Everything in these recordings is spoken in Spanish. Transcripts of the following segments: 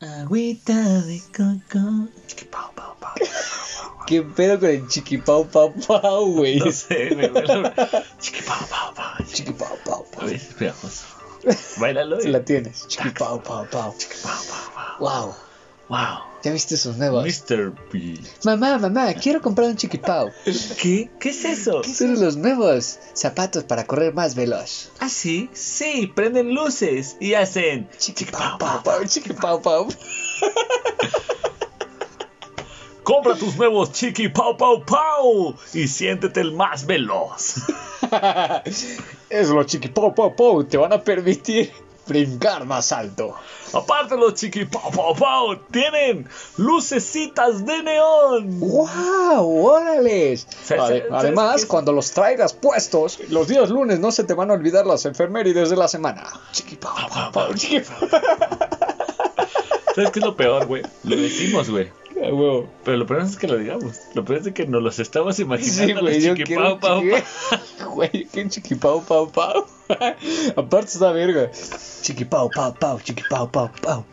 Agüita de coco. Chiquipau, pau, pau, pau. ¿Qué pedo con el chiquipau, pau, pau, güey? No sé, güey. Chiquipau, pau, pau. Chiquipau, pau, pau. Es pegajoso. Bailalo. Se la tienes. Chiquipau, pau, pau. Chiquipau, pau, pau. Wow. Wow. ¿Ya viste sus nuevos? Mr. P. Mamá, mamá, quiero comprar un chiquipau. ¿Qué? ¿Qué es eso? Son los nuevos zapatos para correr más veloz. ¿Ah, sí? Sí, prenden luces y hacen Chiquipau, pau, pau, chiquipau, pau. Compra tus nuevos Chiqui Pau Pau Pau y siéntete el más veloz. Es los chiquipau, pau, pau. Te van a permitir brincar más alto. Aparte los Chiqui Pau Pau Pau tienen lucecitas de neón. ¡Wow! Se- Además, cuando los traigas puestos, los días lunes no se te van a olvidar las enfermerides de la semana. Chiquipau, pau, pau, chiquipau. ¿Sabes qué es lo peor, güey? Lo decimos, güey. Huevo. Pero lo peor es que lo digamos. Lo peor es que nos los estamos Sí, imaginando. güey, los yo quiero Pau. Güey, qué chiquipau, pau, pau. Aparte está verga. Chiquipau, pau, pau, chiquipau, pau, pau.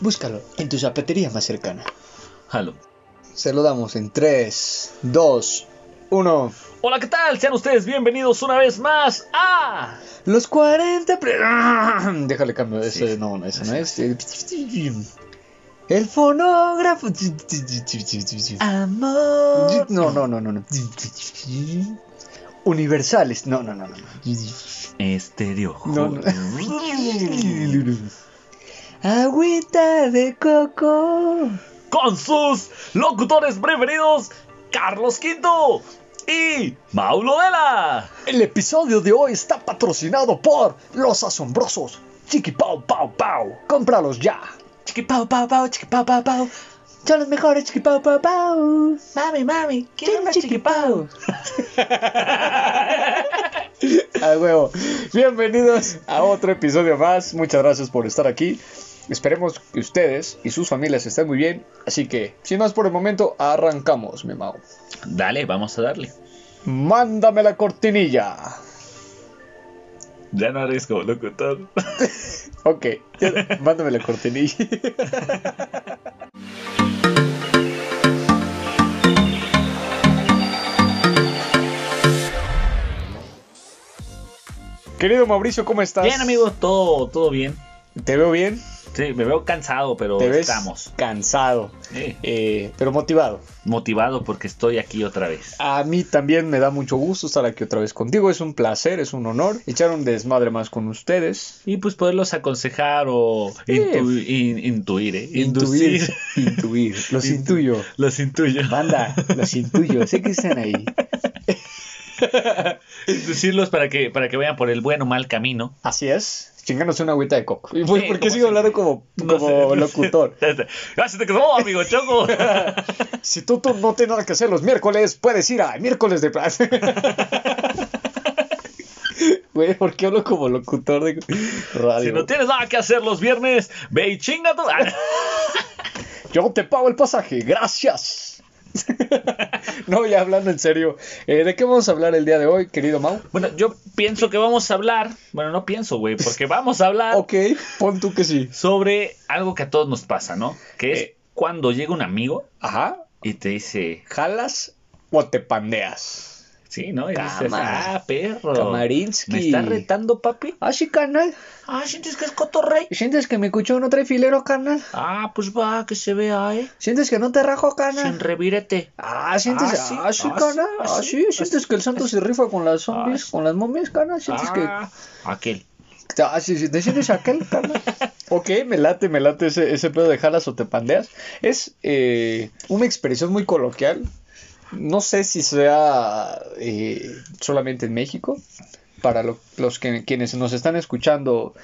Búscalo en tu zapatería más cercana. Jalo. Se lo damos en 3, 2, 1. Hola, ¿qué tal? Sean ustedes bienvenidos una vez más a... Los 40. pre- Déjale cambio. Ese, Sí. no, ese no es. El fonógrafo. Amor. No, no, no, no, no. Universales. No, no, no, no. Estéreo. No, no. Agüita de coco. Con sus locutores preferidos, Carlos Quinto y Maulo Vela. El episodio de hoy está patrocinado por los asombrosos Chiqui Pau Pau Pau. Cómpralos ya. Chiqui pau pau pau, chiqui pau pau pau. Son los mejores Chiqui Pau Pau Pau. Mami, mami, quiero una chiqui pau. A huevo. Bienvenidos a otro episodio más. Muchas gracias por estar aquí. Esperemos que ustedes y sus familias estén muy bien. Así que, sin más por el momento, arrancamos, mi Mau. Dale, vamos a darle. Mándame la cortinilla. Ya no eres como locutor. Ok, ya- mándame la cortinilla. Querido Mauricio, ¿cómo estás? Bien, amigo, todo, todo bien. ¿Te veo bien? Sí, me veo cansado, pero ¿Te ves estamos. cansado, Sí, eh, pero motivado? motivado porque estoy aquí otra vez. A mí también me da mucho gusto estar aquí otra vez contigo. Es un placer, es un honor echar un desmadre más con ustedes. Y pues poderlos aconsejar o Sí. intu- in- intuir, ¿eh? Intuir, Inducir. intuir, los Intu- intuyo. Los intuyo. Banda, los intuyo, sé que están ahí. Inducirlos para que, para que vayan por el buen o mal camino. Así es, chingándose una agüita de coco. ¿Y por, Sí, por qué sigo hablando como, No como sé. locutor? Gracias, te quedó, amigo Choco. Si tú, tú no tienes nada que hacer los miércoles, puedes ir a miércoles de plaza. Güey, ¿por qué hablo como locutor de radio? si no tienes nada que hacer los viernes, ve y chinga tu... Yo te pago el pasaje, gracias. no, ya hablando en serio, eh, ¿de qué vamos a hablar el día de hoy, querido Mau? Bueno, yo pienso que vamos a hablar, bueno, no pienso, güey, porque vamos a hablar Ok, pon tú que sí. sobre algo que a todos nos pasa, ¿no? Que es Eh. cuando llega un amigo Ajá, y te dice, ¿jalas o te pandeas? Sí, ¿no? Y dices, ah, perro. Kamarinsky. ¿Me estás retando, papi? Ah, sí, carnal. Ah, ¿sientes que es cotorrey? ¿Sientes que mi cuchillo no trae filero, carnal? Ah, pues va, que se vea, ¿eh? ¿Sientes que no te rajo, Sin carnal? revírete. Ah, ¿sientes? Ah, sí, Ah, sí, ah, carnal. sí, ah, Ah, sí, ah, ¿sientes que el santo ah, se rifa con las zombies, Ah, sí. con las momias, carnal? ¿Sientes Ah, aquel. que... Ah, sí, sí, ¿te sientes aquel, carnal? ok, me late, me late ese, ese pedo de jalas o te pandeas. Es eh, una expresión muy coloquial. No sé si sea eh, solamente en México. Para lo- los que, quienes nos están escuchando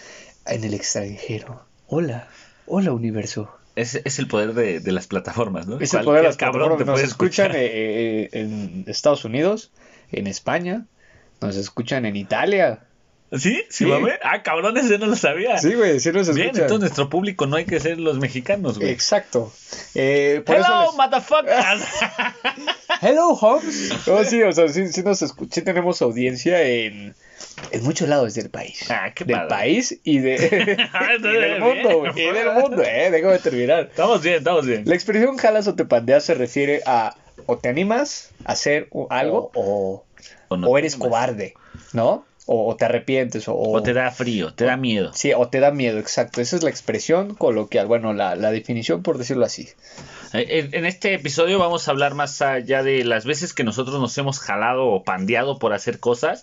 en el extranjero. Hola, hola universo. Es, es el poder de, de las plataformas, ¿no? Es el poder de las plataformas. te Nos escuchan eh, eh, en Estados Unidos, en España, nos escuchan en Italia. ¿Sí? ¿Sí, Sí. mame? Ah, cabrón, ese no lo sabía. Sí, güey, sí nos escuchan. Bien, entonces nuestro público no hay que ser los mexicanos, güey. Exacto. Eh, por eso Hello, les- motherfuckers. Hello, Hobbs. No, sí, o sea, sí, sí nos sí tenemos audiencia en, en muchos lados del país. Ah, qué del padre. país y, de, y del mundo, güey. Y del mundo, eh. Déjame terminar. Estamos bien, estamos bien. La expresión jalas o te pandeas se refiere a o te animas a hacer algo o, O no o te eres cobarde, ¿no? O, o te arrepientes o, O te da frío, te da miedo. Sí, o te da miedo, exacto. Esa es la expresión coloquial, bueno, la, la definición por decirlo así. Eh, En, en este episodio vamos a hablar más allá de las veces que nosotros nos hemos jalado o pandeado por hacer cosas.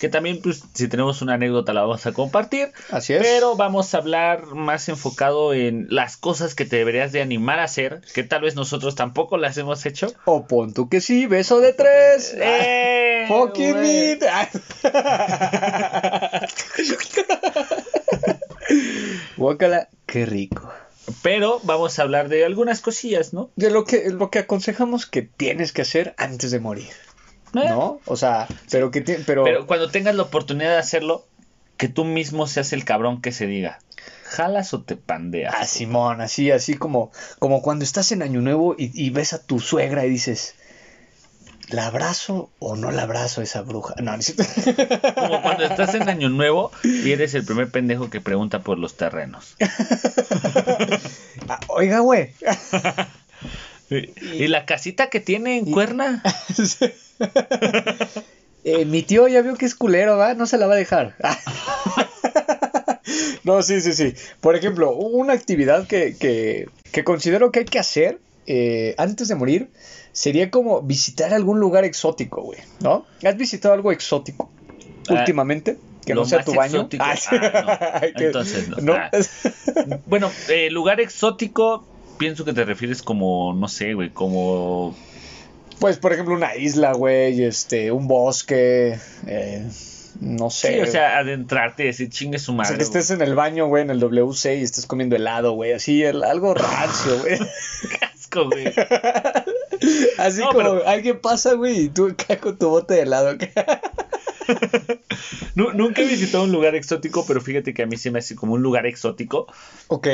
Que también, pues, si tenemos una anécdota la vamos a compartir. Así es. Pero vamos a hablar más enfocado en las cosas que te deberías de animar a hacer. Que tal vez nosotros tampoco las hemos hecho. O pon tú que sí, beso de tres. ¡Eh! Fucking. Guácala, qué rico. Pero vamos a hablar de algunas cosillas, ¿no? De lo que, lo que aconsejamos que tienes que hacer antes de morir, ¿no? O sea, pero que pero, Pero cuando tengas la oportunidad de hacerlo, que tú mismo seas el cabrón que se diga. ¿Jalas o te pandeas? Ah, Simón, así, así como, como cuando estás en Año Nuevo y, y ves a tu suegra y dices, ¿la abrazo o no la abrazo a esa bruja? No, no. Como cuando estás en Año Nuevo y eres el primer pendejo que pregunta por los terrenos. Ah, Oiga, güey. ¿Y la casita que tiene en Cuerna? Eh, mi tío ya vio que es culero, ¿va? No se la va a dejar. no, sí, sí, sí. Por ejemplo, una actividad que, que, que considero que hay que hacer eh, antes de morir sería como visitar algún lugar exótico, güey, ¿no? ¿Has visitado algo exótico Ah, últimamente? Que no sea tu baño. exótico- Ah, sí. ah, no. Entonces no. Ah. Bueno, eh, lugar exótico, pienso que te refieres como, no sé, güey, como... Pues, por ejemplo, una isla, güey, este, un bosque, eh, no sé. Sí, o sea, adentrarte y decir chingue su O madre. sea, que estés en el baño, güey, en el WC y estés comiendo helado, güey, así, el- algo rancio, güey. Qué asco, güey. Así No, como pero- alguien pasa, güey, y tú acá con tu bote de helado. Nu- nunca he visitado un lugar exótico, pero fíjate que a mí se me hace como un lugar exótico. ok.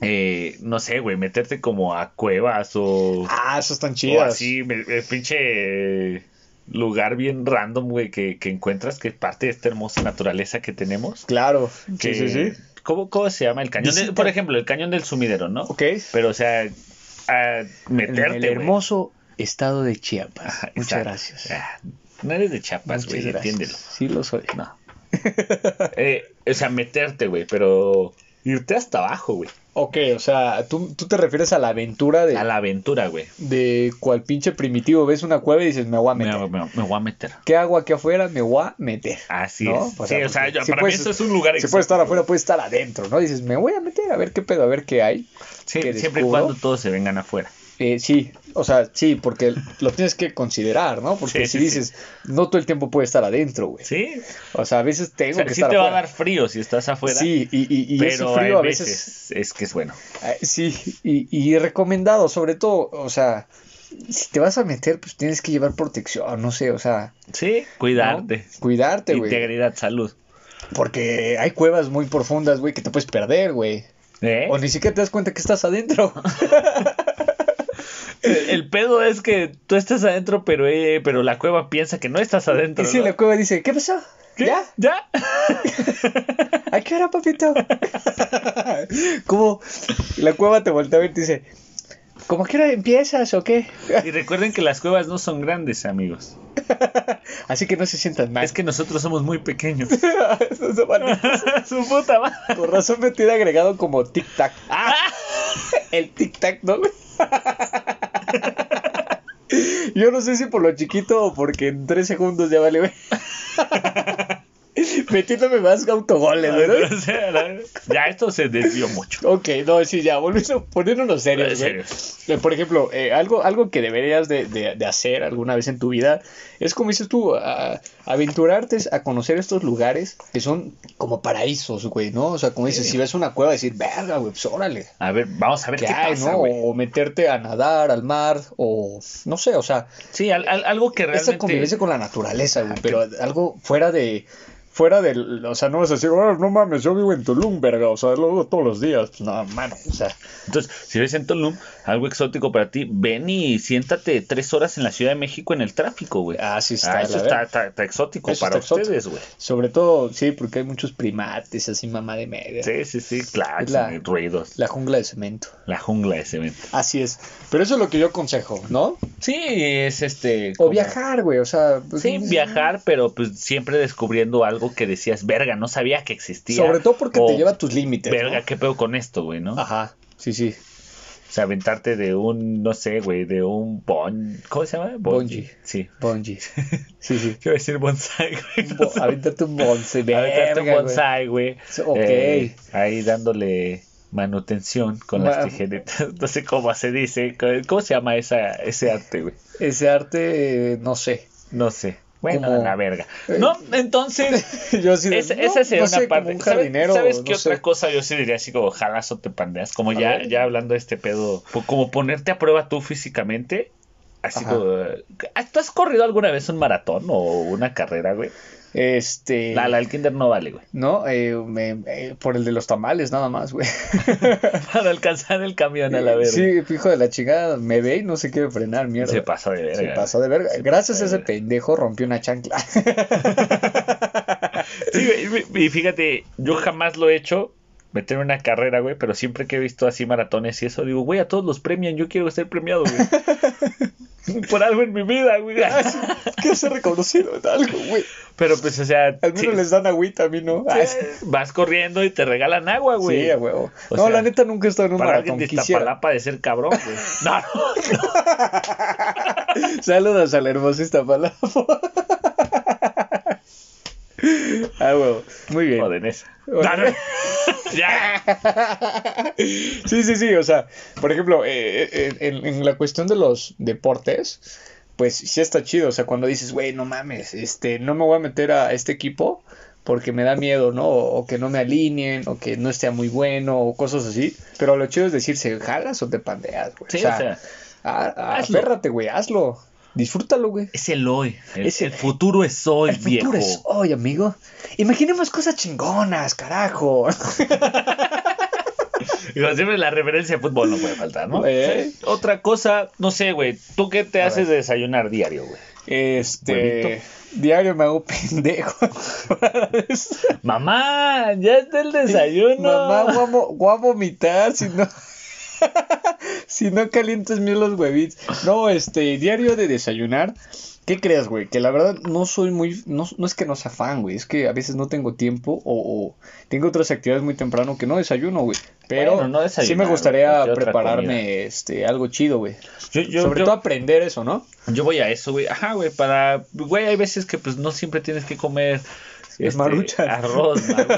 Eh, no sé, güey, meterte como a cuevas o, Ah, eso están o chidas. así, me- eh, pinche lugar bien random, güey, que, que encuentras que es parte de esta hermosa naturaleza que tenemos. Claro. Que, Sí, sí, sí. ¿cómo, cómo se llama? El cañón, por ejemplo, el cañón del sumidero, ¿no? Ok. Pero, o sea, a En meterte, el hermoso estado de Chiapas. Ajá, Muchas exacto. gracias. Ah, No eres de Chiapas, güey, entiéndelo. Sí lo soy. No. Eh, o sea, meterte, güey, pero irte hasta abajo, güey. Ok, o sea, ¿tú, tú te refieres a la aventura de, A la aventura, güey. de cual pinche primitivo ves una cueva y dices, me voy a Me, meter. me- me voy a meter. ¿Qué hago aquí afuera? Me voy a meter. Así ¿No? es. O sí, o sea, porque yo- si para puedes- mí eso es un lugar Si puede estar afuera, puede estar adentro, ¿no? Dices, me voy a meter a ver qué pedo, a ver qué hay. Sí, siempre y cuando todos se vengan afuera. Eh, sí, o sea, sí, porque lo tienes que considerar, ¿no? Porque Sí, si sí, dices, no todo el tiempo puede estar adentro, güey. Sí. O sea, a veces tengo O sea, que sí estar te va a dar frío si estás afuera. Sí, y, y, y ese pero frío a veces, veces es que es bueno. eh, sí, y, y recomendado, sobre todo, o sea, si te vas a meter, pues tienes que llevar protección, no sé, o sea, Sí, ¿no? cuidarte. cuidarte, güey. Integridad, salud. Porque hay cuevas muy profundas, güey, que te puedes perder, güey. ¿Eh? O ni siquiera te das cuenta que estás adentro. El, pedo es que tú estás adentro, pero, eh, pero la cueva piensa que no estás adentro. y si ¿no? la cueva dice, ¿qué pasó? ¿Qué? ¿Ya? ¿Ya? ¿A qué hora, papito? Como la cueva te voltea a ver y te dice, ¿cómo a qué hora empiezas o qué? Y recuerden que las cuevas no son grandes, amigos. Así que no se sientan mal. Es que nosotros somos muy pequeños. Eso. Su puta madre. Por razón me tiene agregado como tic-tac. Ah. El tic-tac, ¿no? Yo no sé si por lo chiquito o porque en tres segundos ya vale. Metiéndome más autogoles, ¿verdad? O sea, ya esto se desvió mucho. Ok, no, sí, ya, volviendo, poniéndonos serios, En güey. serio. Eh, Por ejemplo, eh, algo, algo que deberías de, de- de hacer alguna vez en tu vida es, como dices tú, a- aventurarte a conocer estos lugares que son como paraísos, güey, ¿no? O sea, como dices, Sí. si ves una cueva, decir, verga, güey, pues órale. A ver, vamos a ver ¿Qué, qué, hay, pasa, no? güey. O meterte a nadar al mar, o no sé, o sea, Sí, al- al- algo que esa realmente... convivencia con la naturaleza, güey, pero algo fuera de fuera del, o sea, no vas a decir, "Oh, no mames, yo vivo en Tulum, verga, o sea, lo hago todos los días. Pues, no, mano, o sea, Entonces, si ves en Tulum algo exótico para ti, ven y siéntate tres horas en la Ciudad de México en el tráfico, güey. ah, sí está. Ah, eso está, está- está exótico Eso para está ustedes, güey. Sobre todo, sí, porque hay muchos primates, así mamá de media. Sí, sí, sí, claro, la- ruidos. La jungla de cemento. La jungla de cemento. Así es. Pero eso es lo que yo aconsejo, ¿no? Sí, es este. O como- viajar, güey, o sea. pues, Sí, viajar, pero pues siempre descubriendo algo que decías, verga, no sabía que existía. Sobre todo porque O, te lleva a tus límites. ¿no? Verga, ¿qué pedo con esto, güey, no? Ajá, sí, sí. O sea, aventarte de un, no sé, güey, de un bon... ¿Cómo se llama? Bungee. Sí. Bungee. Sí, sí. Quiero decir bonsai, güey. Bo- Aventarte un bonce, Aventarte un bonsai, güey. Ok. Eh, ahí dándole manutención con las tijeritas. No sé cómo se dice. ¿Cómo se llama esa, ese arte, güey? Ese arte, eh, no sé. No sé. Bueno, Como- la verga. Eh, No, entonces... Yo Esa, no, esa sería no una parte. un ¿Sabes, jardinero, ¿sabes qué no otra sé. cosa yo sí diría así como jalas o te pandeas? Como A ya, ver. ya hablando de este pedo, como ponerte a prueba tú físicamente. Así Ajá. como. ¿Tú has corrido alguna vez un maratón o una carrera, güey? Este. La, la del Kinder no vale, güey. No, eh, me- eh, por el de los tamales, nada más, güey. Para alcanzar el camión a la verga. Sí, hijo de la chingada, me ve y no se quiere frenar, mierda. Se pasó de verga. Se pasó de verga. Gracias a ese verga. pendejo rompió una chancla. Sí, güey, y fíjate, yo jamás lo he hecho. Meter una carrera, güey, pero siempre que he visto así maratones y eso, digo, güey, a todos los premian, yo quiero ser premiado, güey. Por algo en mi vida, güey. Quiero ser reconocido en algo, güey. Pero pues, o sea, Al menos sí, les dan agüita, a mí no. Ah, sí, vas corriendo y te regalan agua, güey. Sí, a huevo. O no, sea, la neta nunca he estado en un Para maratón. alguien de Quisiera. Iztapalapa de ser cabrón, güey. No, no. Saludos a la hermosa Iztapalapa. Ah, huevo. Muy bien. Joder, esa. Bueno. Sí, sí, sí, o sea, por ejemplo, eh, eh, en, en la cuestión de los deportes, pues sí está chido, o sea, cuando dices, güey, no mames, este, no me voy a meter a este equipo porque me da miedo, ¿no? O, que no me alineen, o que no esté muy bueno, o cosas así, pero lo chido es decir, ¿se jalas o te pandeas, güey? Sí, o sea, o sea, a- a- hazlo. aférrate, güey, hazlo, disfrútalo, güey. es el hoy. El, Es el- el futuro es hoy, El viejo. futuro es hoy, amigo. Imaginemos cosas chingonas, carajo. Digo, siempre la referencia de fútbol no puede faltar, ¿no? Otra cosa, no sé, güey. ¿Tú qué te A haces ver. de desayunar diario, güey? Este, Huevito. diario me hago pendejo. Mamá, ya está el desayuno. Mamá, voy a, voy a vomitar si no. si no calientas bien los huevitos. No, este, diario de desayunar. ¿Qué crees, güey? Que la verdad no soy muy. No, no es que no sea fan, güey. Es que a veces no tengo tiempo o, o tengo otras actividades muy temprano que no desayuno, güey. Pero Bueno, no sí me gustaría prepararme este, algo chido, güey. Yo, yo, Sobre yo- todo aprender eso, ¿no? yo voy a eso, güey. Ajá, güey, para... Güey, hay veces que pues no siempre tienes que comer... este, Maruchan. Arroz, maruchan,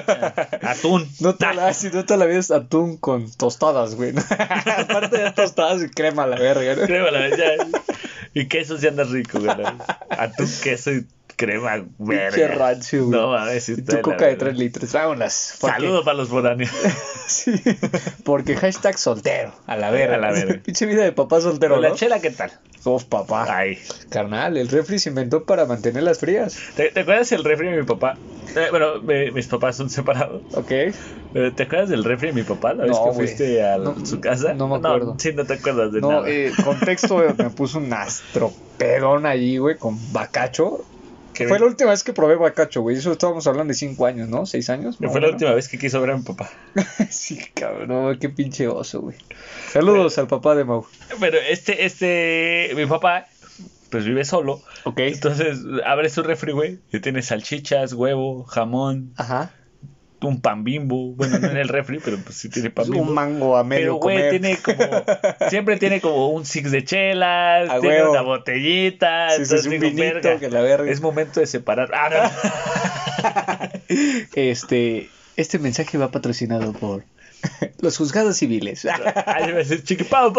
atún. No toda, la, sí, no toda la vida es atún con tostadas, güey. Aparte de tostadas y crema a la verga, ¿no? Crema, la verdad, ya. Y queso si anda rico, güey. Atún, queso y crema, verga. Qué rancio, güey. No, mames, Y tu coca de verga. 3 litros, vámonos. Saludos para los foráneos. Sí, porque hashtag soltero, a la verga. A la verga. Pinche vida de papá soltero, la ¿no? chela, ¿qué tal? Uf, papá. Ay. Carnal, el refri se inventó para mantenerlas frías. ¿Te, te acuerdas del refri de mi papá? Eh, bueno, me- mis papás son separados. ¿Ok? Pero, ¿Te acuerdas del refri de mi papá la vez No, que fuiste a No, su casa? no me acuerdo. sí, no te acuerdas de No, nada. eh, contexto, me puso un astropedón allí, güey, con bacacho. Que Fue la última vez que probé bacacho, güey. Eso estábamos hablando de 5 años, ¿no? ¿6 años? fue la última vez que quiso ver a mi papá. Sí, cabrón, qué pinche oso, güey. Saludos al papá de Mau. Pero este, este, mi papá, pues vive solo. Ok. Entonces abre su refri, güey, y tiene salchichas, huevo, jamón, Ajá. Un pan bimbo. Bueno, no en el refri, pero pues sí tiene pan bimbo. Un mango a Pero, medio güey, comer. tiene como. Siempre tiene como un six de chelas, A tiene huevo. una botellita. Sí, entonces sí, un digo, vinito, verga, que la verga. Es momento de separar. Ah, no. Este, este mensaje va patrocinado por los juzgados civiles. Ay, me chiquipao.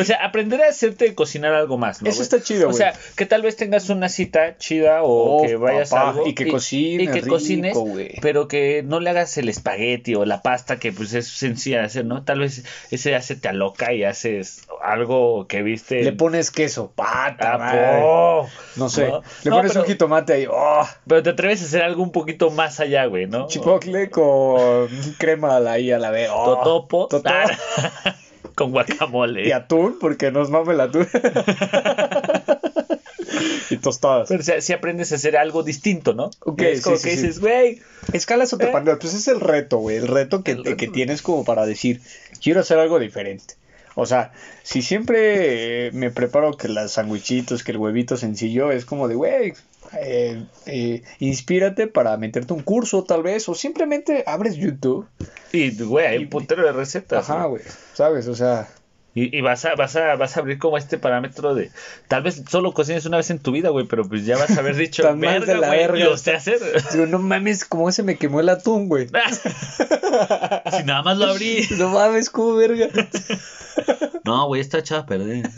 O sea, aprender a hacerte cocinar algo más, ¿no? Eso está chido, O güey. sea, que tal vez tengas una cita chida o Oh, que vayas papá, a algo y que cocines y que rico, cocines, güey. pero que no le hagas el espagueti o la pasta que pues es sencilla de hacer, ¿no? Tal vez ese ya se te aloca y haces algo que viste. Le pones queso, pata, Ah. No sé. No. Le No, pones pero- un jitomate ahí. Oh, Pero te atreves a hacer algo un poquito más allá, güey, ¿no? chipotle con crema ahí a la vez. Oh, Totopo. totopo. Con guacamole. Y atún, porque nos mame el atún. y tostadas. Pero o sea, si aprendes a hacer algo distinto, ¿no? Ok, es como sí, que sí, dices, güey, Escalas o te ¿Eh? pues es el reto, güey. El reto que, El reto. que tienes como para decir, quiero hacer algo diferente. O sea, si siempre eh, me preparo que las sandwichitos, que el huevito sencillo, es como de, güey, eh, eh, inspírate para meterte un curso tal vez, o simplemente abres YouTube. y güey, hay un puntero de recetas. Ajá, güey. ¿sabes? O sea, Y, y vas a, vas a, vas a abrir como este parámetro de tal vez solo cocines una vez en tu vida, güey, pero pues ya vas a haber dicho, Tan mal de verga, la güey, verga lo sé está". hacer. digo, no mames, cómo se me quemó el atún, güey. si nada más lo abrí. No mames, cómo verga. No, güey, está echado a perder.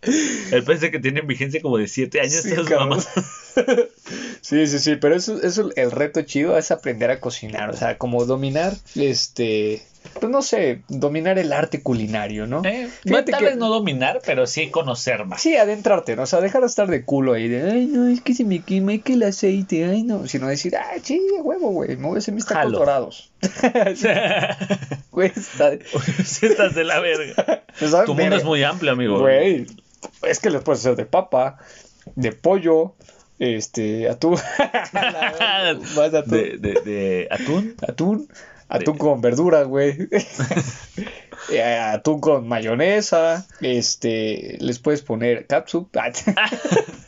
Pez de que tienen vigencia como de 7 años, Sí. Sí, sí, sí, pero eso, eso el reto chido es aprender a cocinar, o sea, como dominar, este, pues no sé, dominar el arte culinario, ¿no? Eh, tal que- vez no dominar, pero sí conocer más. Sí, adentrarte, ¿no? O sea, dejar de estar de culo ahí de, ay, no, es que se me quema que el aceite, ay, no, sino decir, ah, sí, huevo, güey, me voy a hacer mis tacos Jalo. dorados. Güey, estás de la verga. ¿sabes? Tu mundo es muy amplio, amigo. Güey, es que les puedes hacer de papa, de pollo, este, atún. Más atún. De, de, de atún. Atún, atún De- con verduras, güey. Eh, atún con mayonesa. Este, les puedes poner catsup.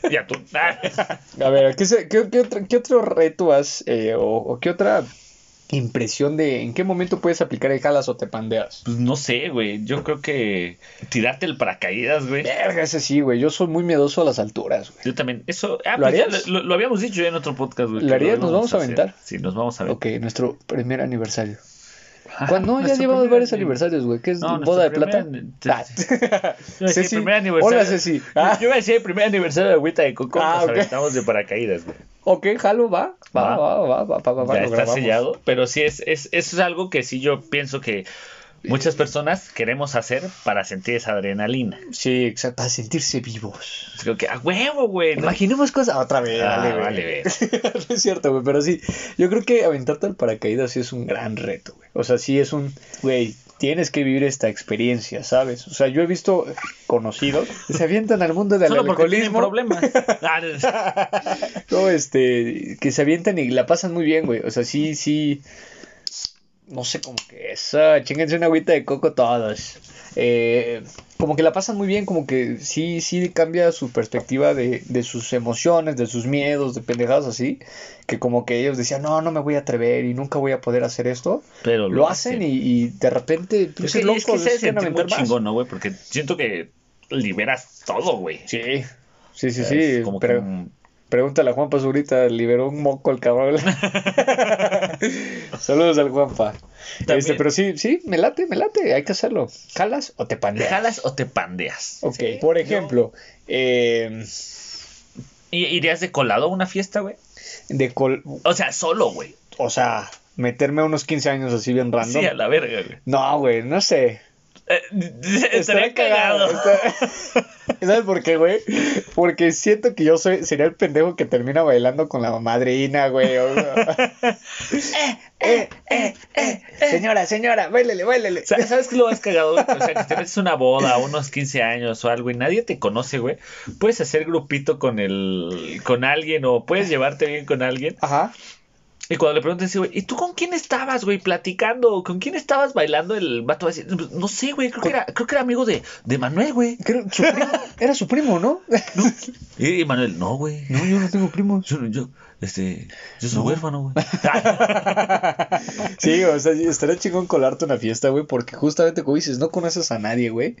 Y atún. A ver, ¿qué, se- qué- qué otro, qué otro reto has eh, o, o qué otra impresión de en qué momento puedes aplicar el jalas o te pandeas? Pues no sé, güey. Yo creo que tirarte el paracaídas, güey. Verga, ese sí, güey. Yo soy muy miedoso a las alturas, güey. Yo también. Eso. Ah, ¿Lo pues lo, lo habíamos dicho ya en otro podcast, güey. ¿Lo harías? ¿Nos vamos a hacer. aventar? Sí, nos vamos a ver. Ok, nuestro primer aniversario. Ah, ¿Cuándo? Ya llevamos varios ani- aniversarios, güey. ¿Qué es? No, ¿Boda de plata? Ah. Ceci. primer aniversario. Hola, Ceci. Ah. Yo iba a decir el primer aniversario de Agüita de Coco. Ah, nos ok. aventamos de paracaídas, güey. Ok, jalo, va. Va, va, va, va, va, va, va, ya está grabamos. sellado. Pero sí, es, es, eso es algo que sí yo pienso que muchas personas queremos hacer para sentir esa adrenalina. Sí, exacto, para sentirse vivos. Creo que a huevo, güey. ¿no? Imaginemos cosas. Otra vez, Ah, dale, güey. vale, ver. no es cierto, güey, pero sí. Yo creo que aventarte al paracaídas sí es un gran reto, güey. O sea, sí es un. Güey, tienes que vivir esta experiencia, ¿sabes? O sea, yo he visto conocidos que se avientan al mundo del Solo porque tienen alcoholismo. problemas. Ah, No, este, que se avientan y la pasan muy bien, güey. O sea, sí, sí. No sé cómo que eso. Chinguense una agüita de coco todos. Eh, como que la pasan muy bien, como que sí, sí cambia su perspectiva de, de sus emociones, de sus miedos, de pendejadas así. Que como que ellos decían, no, no me voy a atrever y nunca voy a poder hacer esto. Pero Lo hacen y, y de repente, Es que, es que se muy chingón, ¿no, güey? Porque siento que liberas todo, güey. Sí, sí, sí, sí. como pero- que Pregúntale a Juanpa ahorita, liberó un moco el cabrón. Saludos al Juanpa. Este, pero sí, sí, me late, me late, hay que hacerlo. ¿Jalas o te ¿Te pandeas? jalas o te pandeas? Ok, Sí. por ejemplo, eh, ¿Y- ¿Irías de colado a una fiesta, güey? de col O sea, solo, güey. o sea, meterme a unos 15 años así bien random. Sí, a la verga, güey. No, güey, no sé. Eh, estaría cagado. ¿Sabes por qué, güey? Porque siento que yo soy, sería el pendejo que termina bailando con la madrina, güey. o sea. eh, eh, eh, eh. Señora, señora, bailele, bailele. O sea, ¿Sabes qué lo más cagado? güey? O sea, que te metes una boda, unos 15 años o algo y nadie te conoce, güey. Puedes hacer grupito con el, con alguien o puedes llevarte bien con alguien. Ajá. Y cuando le preguntan, así, güey, ¿y tú con quién estabas, güey, platicando? ¿Con quién estabas bailando? El vato va a decir, no sé, güey, creo que era, creo que era amigo de, de Manuel, güey. Su primo- era su primo, ¿no? Y, y Manuel, no, güey. No, yo no tengo primos. Yo, yo, este, yo soy huérfano, güey. Sí, o sea, estaría chingón colarte una fiesta, güey, porque justamente como dices, no conoces a nadie, güey.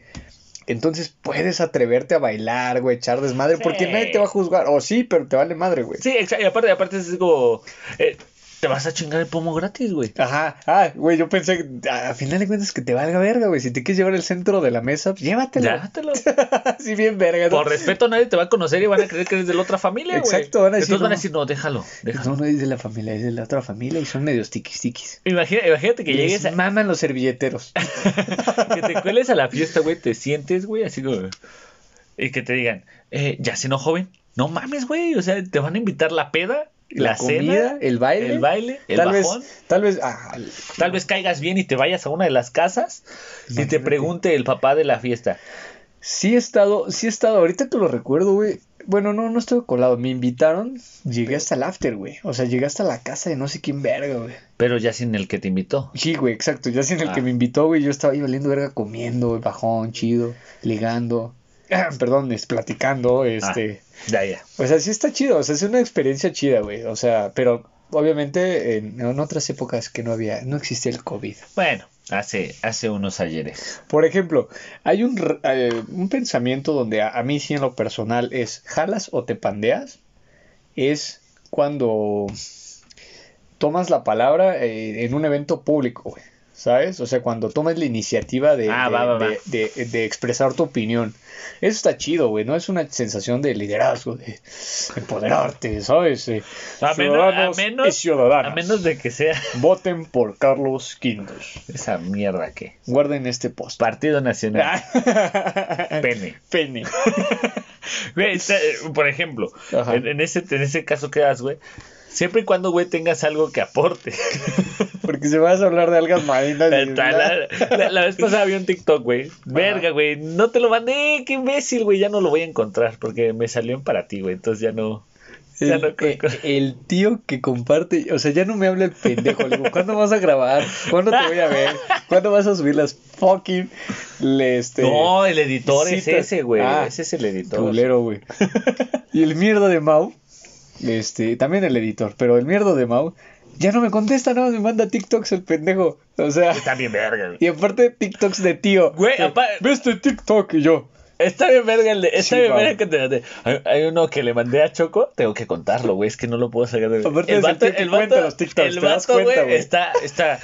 Entonces puedes atreverte a bailar, güey, echar desmadre, Sí. porque nadie te va a juzgar. O sí, pero te vale madre, güey. Sí, exacto. Y aparte, aparte es como. eh, te vas a chingar el pomo gratis, güey. Ajá, ah, güey, yo pensé que a final de cuentas que te valga verga, güey. Si te quieres llevar el centro de la mesa, pues llévatelo. Llévatelo. Así bien verga. ¿no? Por respeto, nadie te va a conocer y van a creer que eres de la otra familia, güey. Exacto, van a decir, Entonces van a no. decir, no, déjalo, déjalo. No, no es de la familia, es de la otra familia y son medios tiquis tiquis. Imagina- imagínate que Les llegues a, maman los servilleteros. que te cueles a la fiesta, güey, te sientes, güey, así como... Y que te digan, eh, ¿ya cenó joven? No mames, güey, o sea, te van a invitar la peda, la, la comida, cena, el baile. el baile, el tal bajón. vez, tal vez, ah, Tal vez caigas bien y te vayas a una de las casas y te pregunte el papá de la fiesta. sí he estado, sí he estado, ahorita que lo recuerdo, güey. Bueno, no, no estuve colado, me invitaron, llegué hasta el after, güey. O sea, llegué hasta la casa de no sé quién verga, güey. Pero ya sin el que te invitó. Sí, güey, exacto. Ya sin el Ah. que me invitó, güey, yo estaba ahí valiendo verga comiendo, güey, bajón, chido, ligando. Perdón, es platicando, este. Ya, ya. O sea, sí está chido, o sea, es una experiencia chida, güey. O sea, pero obviamente en, en otras épocas que no había, no existía el COVID. Bueno, hace, hace unos ayeres. Por ejemplo, hay un, eh, un pensamiento donde a, a mí sí en lo personal es jalas o te pandeas. Es cuando tomas la palabra eh, en un evento público, güey. ¿Sabes? O sea, cuando tomas la iniciativa de, Ah, de- va, va, va. de- de- expresar tu opinión. Eso está chido, güey, ¿no? Es una sensación de liderazgo, de empoderarte, ¿sabes? Eh, A menos, a menos, a menos de que sea voten por Carlos Quintos. esa mierda que. Guarden este post. Partido Nacional. Pene. Pene. Está- eh, por ejemplo, en, en ese, en ese caso que das, güey, siempre y cuando, güey, tengas algo que aporte. Porque si vas a hablar de algas marinas. La, la- la- la vez pasada vi un TikTok, güey. Verga, güey. No te lo mandé. Qué imbécil, güey. Ya no lo voy a encontrar porque me salió en para ti, güey. Entonces ya no. Ya El, no eh, el tío que comparte, o sea, ya no me habla el pendejo. Le digo, ¿cuándo vas a grabar? ¿Cuándo te voy a ver? ¿Cuándo vas a subir las fucking le, este, No, el editor es ese, güey. Ah, ese es el editor. culero, güey? Y el mierda de Mau, este, también el editor, pero el mierda de Mau ya no me contesta, no, me manda TikToks el pendejo. O sea, Está bien verga, güey. y aparte TikToks de tío. Güey, Que, apa- Ve este TikTok y yo. Está bien verga el de. Está Sí, bien verga que te mandé. Hay, hay uno que le mandé a Choco. Tengo que contarlo, güey. Es que no lo puedo sacar de. Aparte el tío que cuenta los TikToks, el vato, güey, está. está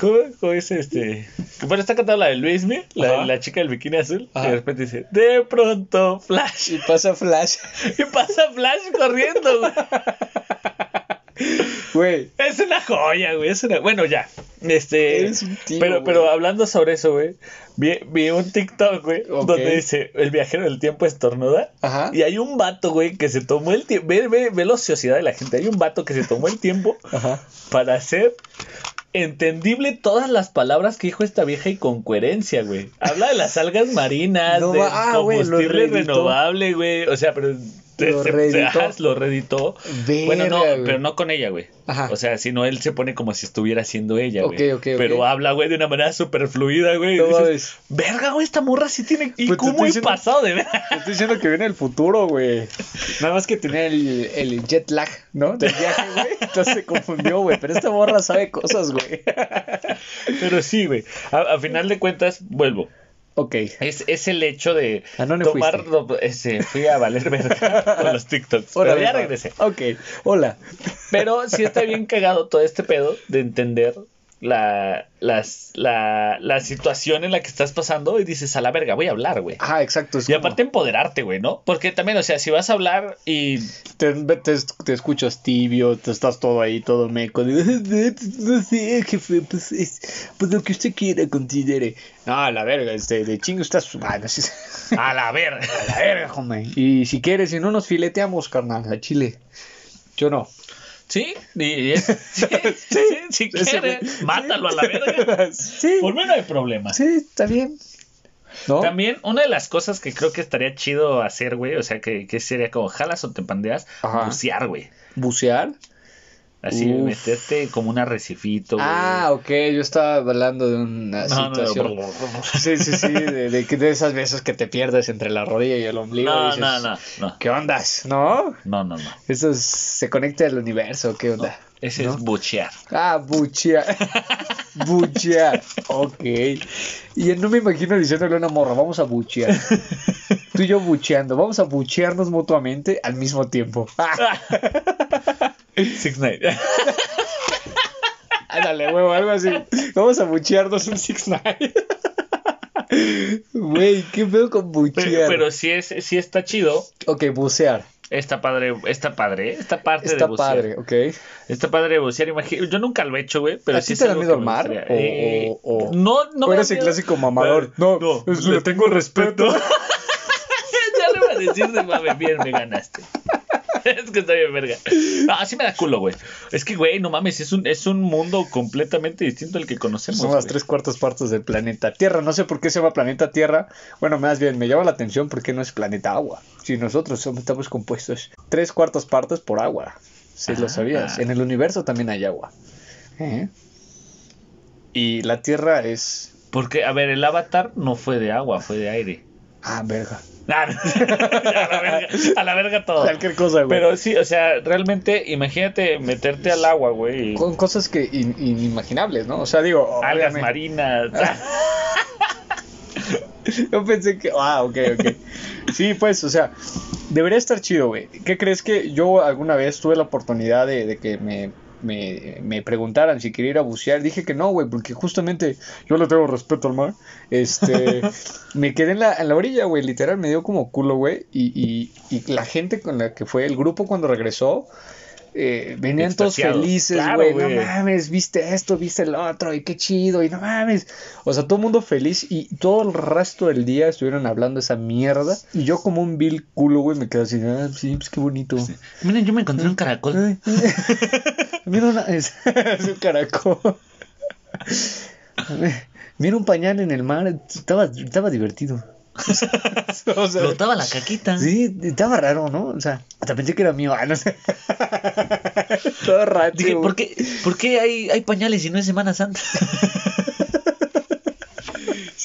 ¿cómo, cómo es este? Bueno, está cantando la de Luismi, la, la chica del bikini azul. Ajá. Y de repente dice: De pronto, Flash. Y pasa Flash. Y pasa Flash corriendo, güey. Güey, Es una joya, güey. Es una... Bueno, ya. Este. Eres un tío, pero, güey. pero hablando sobre eso, güey. Vi, vi un TikTok, güey. Donde dice: El viajero del tiempo estornuda. Ajá. Y hay un vato, güey, que se tomó el tiempo. Ve, ve, ve la ociosidad de la gente. Hay un vato que se tomó el tiempo Ajá. para hacer entendible todas las palabras que dijo esta vieja y con coherencia, güey. Habla de las algas marinas, No de ah, combustible renovable, güey. O sea, pero. Lo se- se- reeditó. ajá, lo reeditó. Verga, bueno, no, pero no con ella, güey. Ajá. O sea, sino él se pone como si estuviera siendo ella, güey. ok, ok. Pero habla, güey, de una manera súper fluida, güey. No dices. Verga, güey, esta morra sí tiene. ¿Y Pues he diciendo- pasado de ver? Te estoy diciendo que viene el futuro, güey. Nada más que tenía el, el jet lag, ¿no? Del viaje, güey. Entonces se confundió, güey. Pero esta morra sabe cosas, güey. Pero sí, güey. A, a final de cuentas, vuelvo. Ok. Es, es el hecho de ¿A dónde tomar. Ese, fui a valer verga con los TikToks. pero Órale, ya regresé. Ok. Hola. Pero sí está bien cagado todo este pedo de entender la, las, la, la situación en la que estás pasando y dices, a la verga, voy a hablar, güey. Ah, exacto. es Y como- aparte empoderarte, güey, ¿no? Porque también, o sea, si vas a hablar y Te, te, te escuchas tibio, te estás todo ahí, todo meco. No sé, jefe, pues, es, pues lo que usted quiera, considere. No, la verga, este, de chingo estás. Ah, no a la verga. A la verga, hombre. Y si quieres, si no nos fileteamos, carnal, a Chile. Yo no. Sí, y es- sí, sí, si güey. mátalo a la verga. Sí. Por mí no hay problema. Sí, está bien. ¿No? También, una de las cosas que creo que estaría chido hacer, güey, o sea, que, que sería como jalas o te pandeas, Ajá. bucear, güey. ¿Bucear? Así, Uf. meterte como un arrecifito, güey. Ah, ok, yo estaba hablando de una no, no, situación. no. Sí, sí, sí, de, de, esas veces que te pierdes entre la rodilla y el ombligo. y No, dices, no, no, no. ¿Qué ondas? ¿No? No, no, no. Eso es- se conecta al universo, ¿qué onda? Ese es buchear. Ah, buchear. buchear. Ok. Y no me imagino diciéndole a una morra, vamos a buchear. Tú y yo bucheando, vamos a buchearnos mutuamente al mismo tiempo. Six Nine. Ándale, huevo, algo así. Vamos a buchearnos un Six Nine. Güey, qué pedo con buchear. Pero, pero sí, es, sí está chido. Ok, bucear. Está padre, está padre, esta parte Está de bucear. padre, ok. Está padre de bucear, imagino. Yo nunca lo he hecho, güey, pero ¿A sí te da miedo me mar? O- Eh, o- o- no, no ¿O eres el clásico mamador? No, es- le tengo respeto. ya le iba a decir de mame, bien me ganaste. es que está bien verga. No, así me da culo, güey. Es que, güey, no mames, es un, es un mundo completamente distinto al que conocemos. Son las güey. tres cuartas partes del planeta Tierra. No sé por qué se llama planeta Tierra. Bueno, más bien, me llama la atención porque no es planeta agua. Si nosotros somos, estamos compuestos tres cuartas partes por agua. Si lo Ah. sabías. En el universo también hay agua. ¿Eh? Y la Tierra es... Porque, a ver, el avatar no fue de agua, fue de aire. Ah, verga. Ah, no. a, la verga, a la verga todo. Cualquier cosa, güey. Pero sí, o sea, realmente, imagínate meterte al agua, güey. Con cosas que in- inimaginables, ¿no? O sea, digo... Algas obviamente- marinas. Yo pensé que. Ah, ok, ok. Sí, pues, o sea, debería estar chido, güey. ¿Qué crees que yo alguna vez tuve la oportunidad de, de que me, me, me preguntaran si quería ir a bucear? Dije que no, güey, porque justamente yo le tengo respeto al mar. Este. me quedé en la, en la orilla, güey, literal, me dio como culo, güey. Y, y, y la gente con la que fue, el grupo cuando regresó. Eh, venían todos felices, Claro, güey. no mames, viste esto, viste el otro, y qué chido, y no mames. O sea, todo el mundo feliz y todo el resto del día estuvieron hablando esa mierda. Y yo como un vil culo, güey, me quedé así, ah, sí, pues qué bonito. Miren, yo me encontré un caracol. Ay, Mira una... Es, es un caracol. Mira un pañal en el mar, estaba, estaba divertido. O sea, Flotaba la caquita. Sí, estaba raro, ¿no? O sea, hasta pensé que era mío. Ah, no sé. Todo raro. Dije, ¿por qué, por qué hay, hay pañales y no es Semana Santa?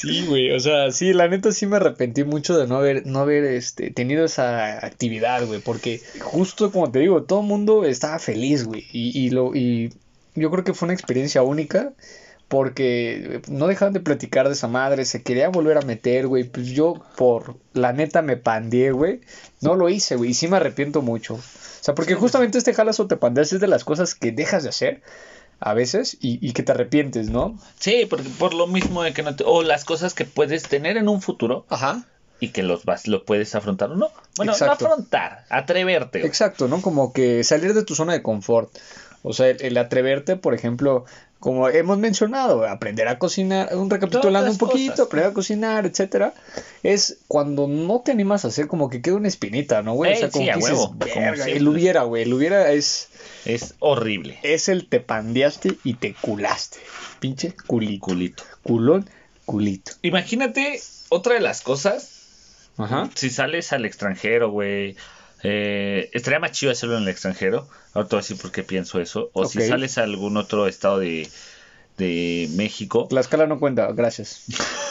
Sí, güey, o sea, sí, la neta sí me arrepentí mucho de no haber, no haber este, tenido esa actividad, güey, porque justo como te digo, todo el mundo estaba feliz, güey, y, y, lo, y yo creo que fue una experiencia única, porque no dejaban de platicar de esa madre, se quería volver a meter, güey, pues yo por la neta me pandeé, güey, no lo hice, güey, y sí me arrepiento mucho, o sea, porque justamente este jalas o te pandeas es de las cosas que dejas de hacer a veces y, y que te arrepientes, ¿no? Sí, porque por lo mismo de que no te- o las cosas que puedes tener en un futuro Ajá. y que los vas, lo puedes afrontar o no. Bueno, Exacto. no afrontar, atreverte. güey. Exacto, ¿no? Como que salir de tu zona de confort. O sea, el, el atreverte, por ejemplo, como hemos mencionado, aprender a cocinar, un recapitulando un poquito, cosas. aprender a cocinar, etcétera, es cuando no te animas a hacer como que queda una espinita, ¿no, güey? O Ey, sea, como sí, que dices, huevo, el hubiera, güey, el hubiera es, Es horrible. es el te pandeaste y te culaste. Pinche culito. Culito. Culón, culito. Imagínate otra de las cosas. Ajá. Si sales al extranjero, güey. Eh, estaría más chido hacerlo en el extranjero. Ahora te voy a decir por qué pienso eso. O si sales a algún otro estado de, de México. Tlaxcala no cuenta, gracias.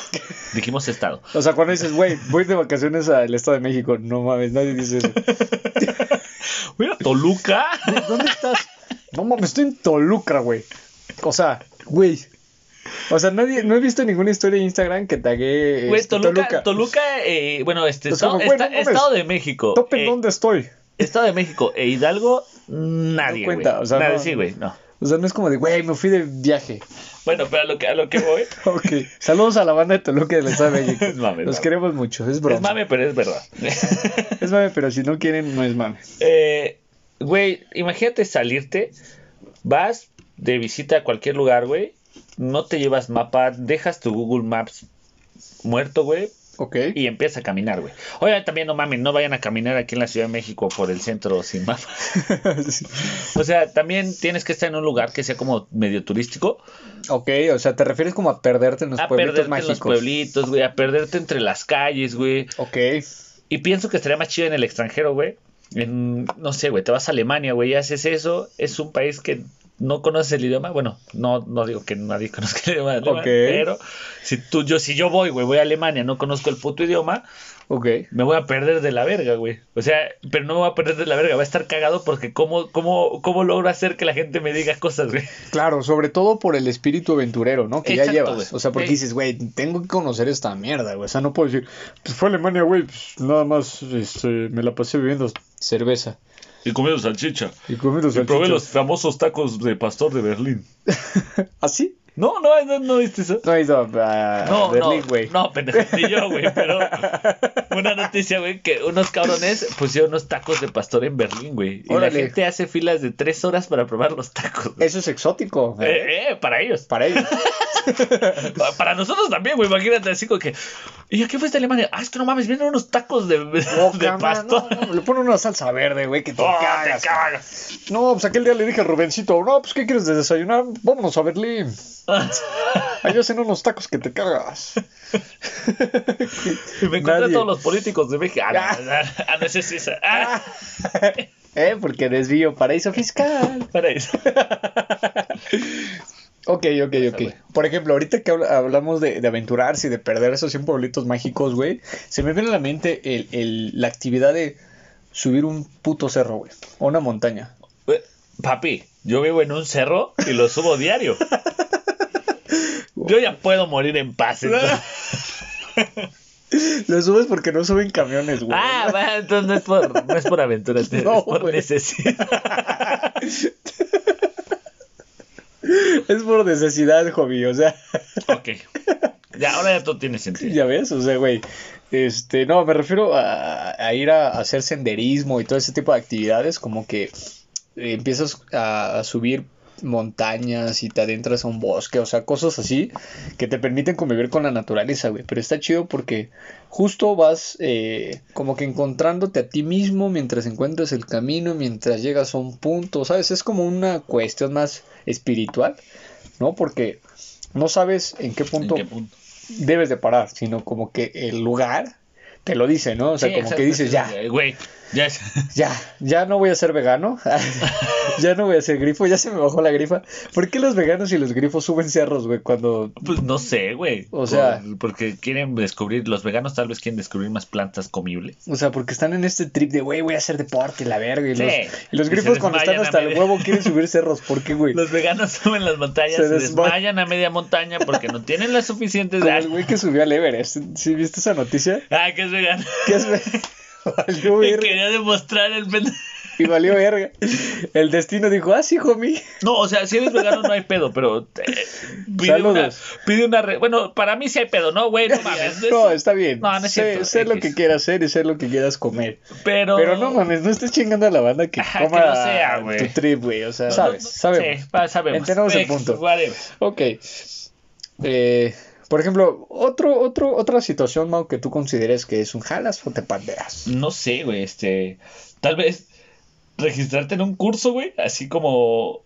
Dijimos estado. O sea, cuando dices, güey, voy de vacaciones al Estado de México, no mames, nadie dice eso. Mira, Toluca. ¿Dónde estás? No mames, estoy en Toluca, güey. O sea, güey. O sea, nadie, no he visto ninguna historia de Instagram que tague Güey, este, Toluca, Toluca, eh, bueno, este, Es estado, como, güey, esta- no mames. estado de México. Topen eh, dónde estoy. Estado de México e Hidalgo, nadie, No cuenta, o sea, Nadie, no- sí, güey, no. O sea, no es como de, güey, me fui de viaje. Bueno, pero a lo que, a lo que voy. Ok. Saludos a la banda de Toluca del Estado de México. Es mame, Los mame. queremos mucho, es broma. Es mame, pero es verdad. Es mame, pero si no quieren, no es mame. Eh, güey, imagínate salirte, vas de visita a cualquier lugar, güey, no te llevas mapa, dejas tu Google Maps muerto, güey, Ok. y empiezas a caminar, güey. Oigan, también no mames, no vayan a caminar aquí en la Ciudad de México por el centro sin mapa. Sí. O sea, también tienes que estar en un lugar que sea como medio turístico, Ok, o sea, te refieres como a perderte en los a pueblitos perderte mágicos. en los pueblitos, güey, a perderte entre las calles, güey. Ok. Y pienso que estaría más chido en el extranjero, güey. En, no sé, güey, te vas a Alemania, güey, y haces eso. Es un país que no conoces el idioma. Bueno, no, no digo que nadie conozca el idioma alemán, pero si tú, yo, si yo voy, güey, voy a Alemania, no conozco el puto idioma, Ok. me voy a perder de la verga, güey. O sea, pero no me voy a perder de la verga, va a estar cagado porque cómo, cómo, cómo logro hacer que la gente me diga cosas, güey. Claro, sobre todo por el espíritu aventurero, ¿no? Que ya llevas. güey. O sea, porque dices, güey, tengo que conocer esta mierda, güey. O sea, no puedo decir, pues fue a Alemania, güey, pues nada más este, me la pasé bebiendo cerveza. Y comiendo salchicha. Y comiendo Y probé los famosos tacos de pastor de Berlín. ¿Así? No, no, no, no viste eso. No ido a No, Berlín, no, güey. no, pendejo, ni yo, güey, pero una noticia, güey, que unos cabrones pusieron unos tacos de pastor en Berlín, güey. Y la gente hace filas de tres horas para probar los tacos. Eso es exótico. ¿eh? Eh, eh, para ellos. Para ellos. Pa- Para nosotros también, güey, imagínate así como que... ¿Y a qué fuiste a Alemania? Ah, es que no mames, vienen unos tacos de, de pastor. no, no, le ponen una salsa verde, güey, que te Oh, cagas. te cagas. No, pues aquel día le dije a Rubencito, no, pues ¿qué quieres de desayunar? Vámonos a Berlín. Ahí hacen unos tacos que te cagas. Y me encontré Nadie. a todos los políticos de México. Ah, ah, no, es esa. Ah, eh, porque desvío paraíso fiscal. para eso. Ok, ok, ok. Por ejemplo, ahorita que habla- hablamos de, de aventurarse y de perder esos 100 pueblitos mágicos, güey, se me viene a la mente el, el- la actividad de subir un puto cerro, güey, o una montaña. Eh, Papi, yo vivo en un cerro y lo subo diario. Yo ya puedo morir en paz. entonces. Lo subes porque no suben camiones, güey. Ah, va, entonces no es por, no es por aventura, es No, por güey. necesidad. Es por necesidad, hobby, o sea, Ok. Ya, ahora ya todo tiene sentido. ya ves, o sea, güey. Este, no, me refiero a, a ir a, hacer senderismo y todo ese tipo de actividades, como que eh, empiezas a, a subir montañas y te adentras a un bosque, o sea, cosas así que te permiten convivir con la naturaleza, güey. Pero está chido porque justo vas eh, como que encontrándote a ti mismo mientras encuentras el camino, mientras llegas a un punto, ¿sabes? Es como una cuestión más espiritual, ¿no? Porque no sabes en qué ¿En punto qué punto? debes de parar, sino como que el lugar te lo dice, ¿no? O sea, Sí, como que dices, ya, Güey, ya es. ya, ya no voy a ser vegano, ya no voy a ser grifo, ya se me bajó la grifa. ¿Por qué los veganos y los grifos suben cerros, güey? Cuando, Pues no sé, güey. O sea- Por- porque quieren descubrir, los veganos tal vez quieren descubrir más plantas comibles. o sea, porque están en este trip de, güey, voy a hacer deporte, la verga. Y Sí. los, y los grifos cuando están hasta el huevo quieren subir cerros, ¿por qué, güey? Los veganos suben las montañas, Se se, desma- desmayan a media montaña porque no tienen las suficientes Como de el güey que subió al Everest. ¿Sí viste esa noticia? Ah, que es vegano. Que es ve- valió Y quería demostrar el Y valió verga. El destino dijo, ah, sí, homie. No, o sea, si eres vegano no hay pedo, pero eh, pide una, Saludos. pide una re- bueno, para mí sí hay pedo, ¿no, güey? No mames. No, está bien. No, no es sé, cierto, sé lo que quieras hacer y sé lo que quieras comer. Pero Pero no mames, no estés chingando a la banda que Ajá, que coma sea, güey. tu trip, güey. O sea, No, sabes, sabemos. Sí, va, sabemos. Entendemos el punto. whatever. Ok. Eh, por ejemplo, otro, otro, otra situación, Mau, que tú consideres que es un jalas o te pandeas. No sé, güey, este, tal vez registrarte en un curso, güey, así como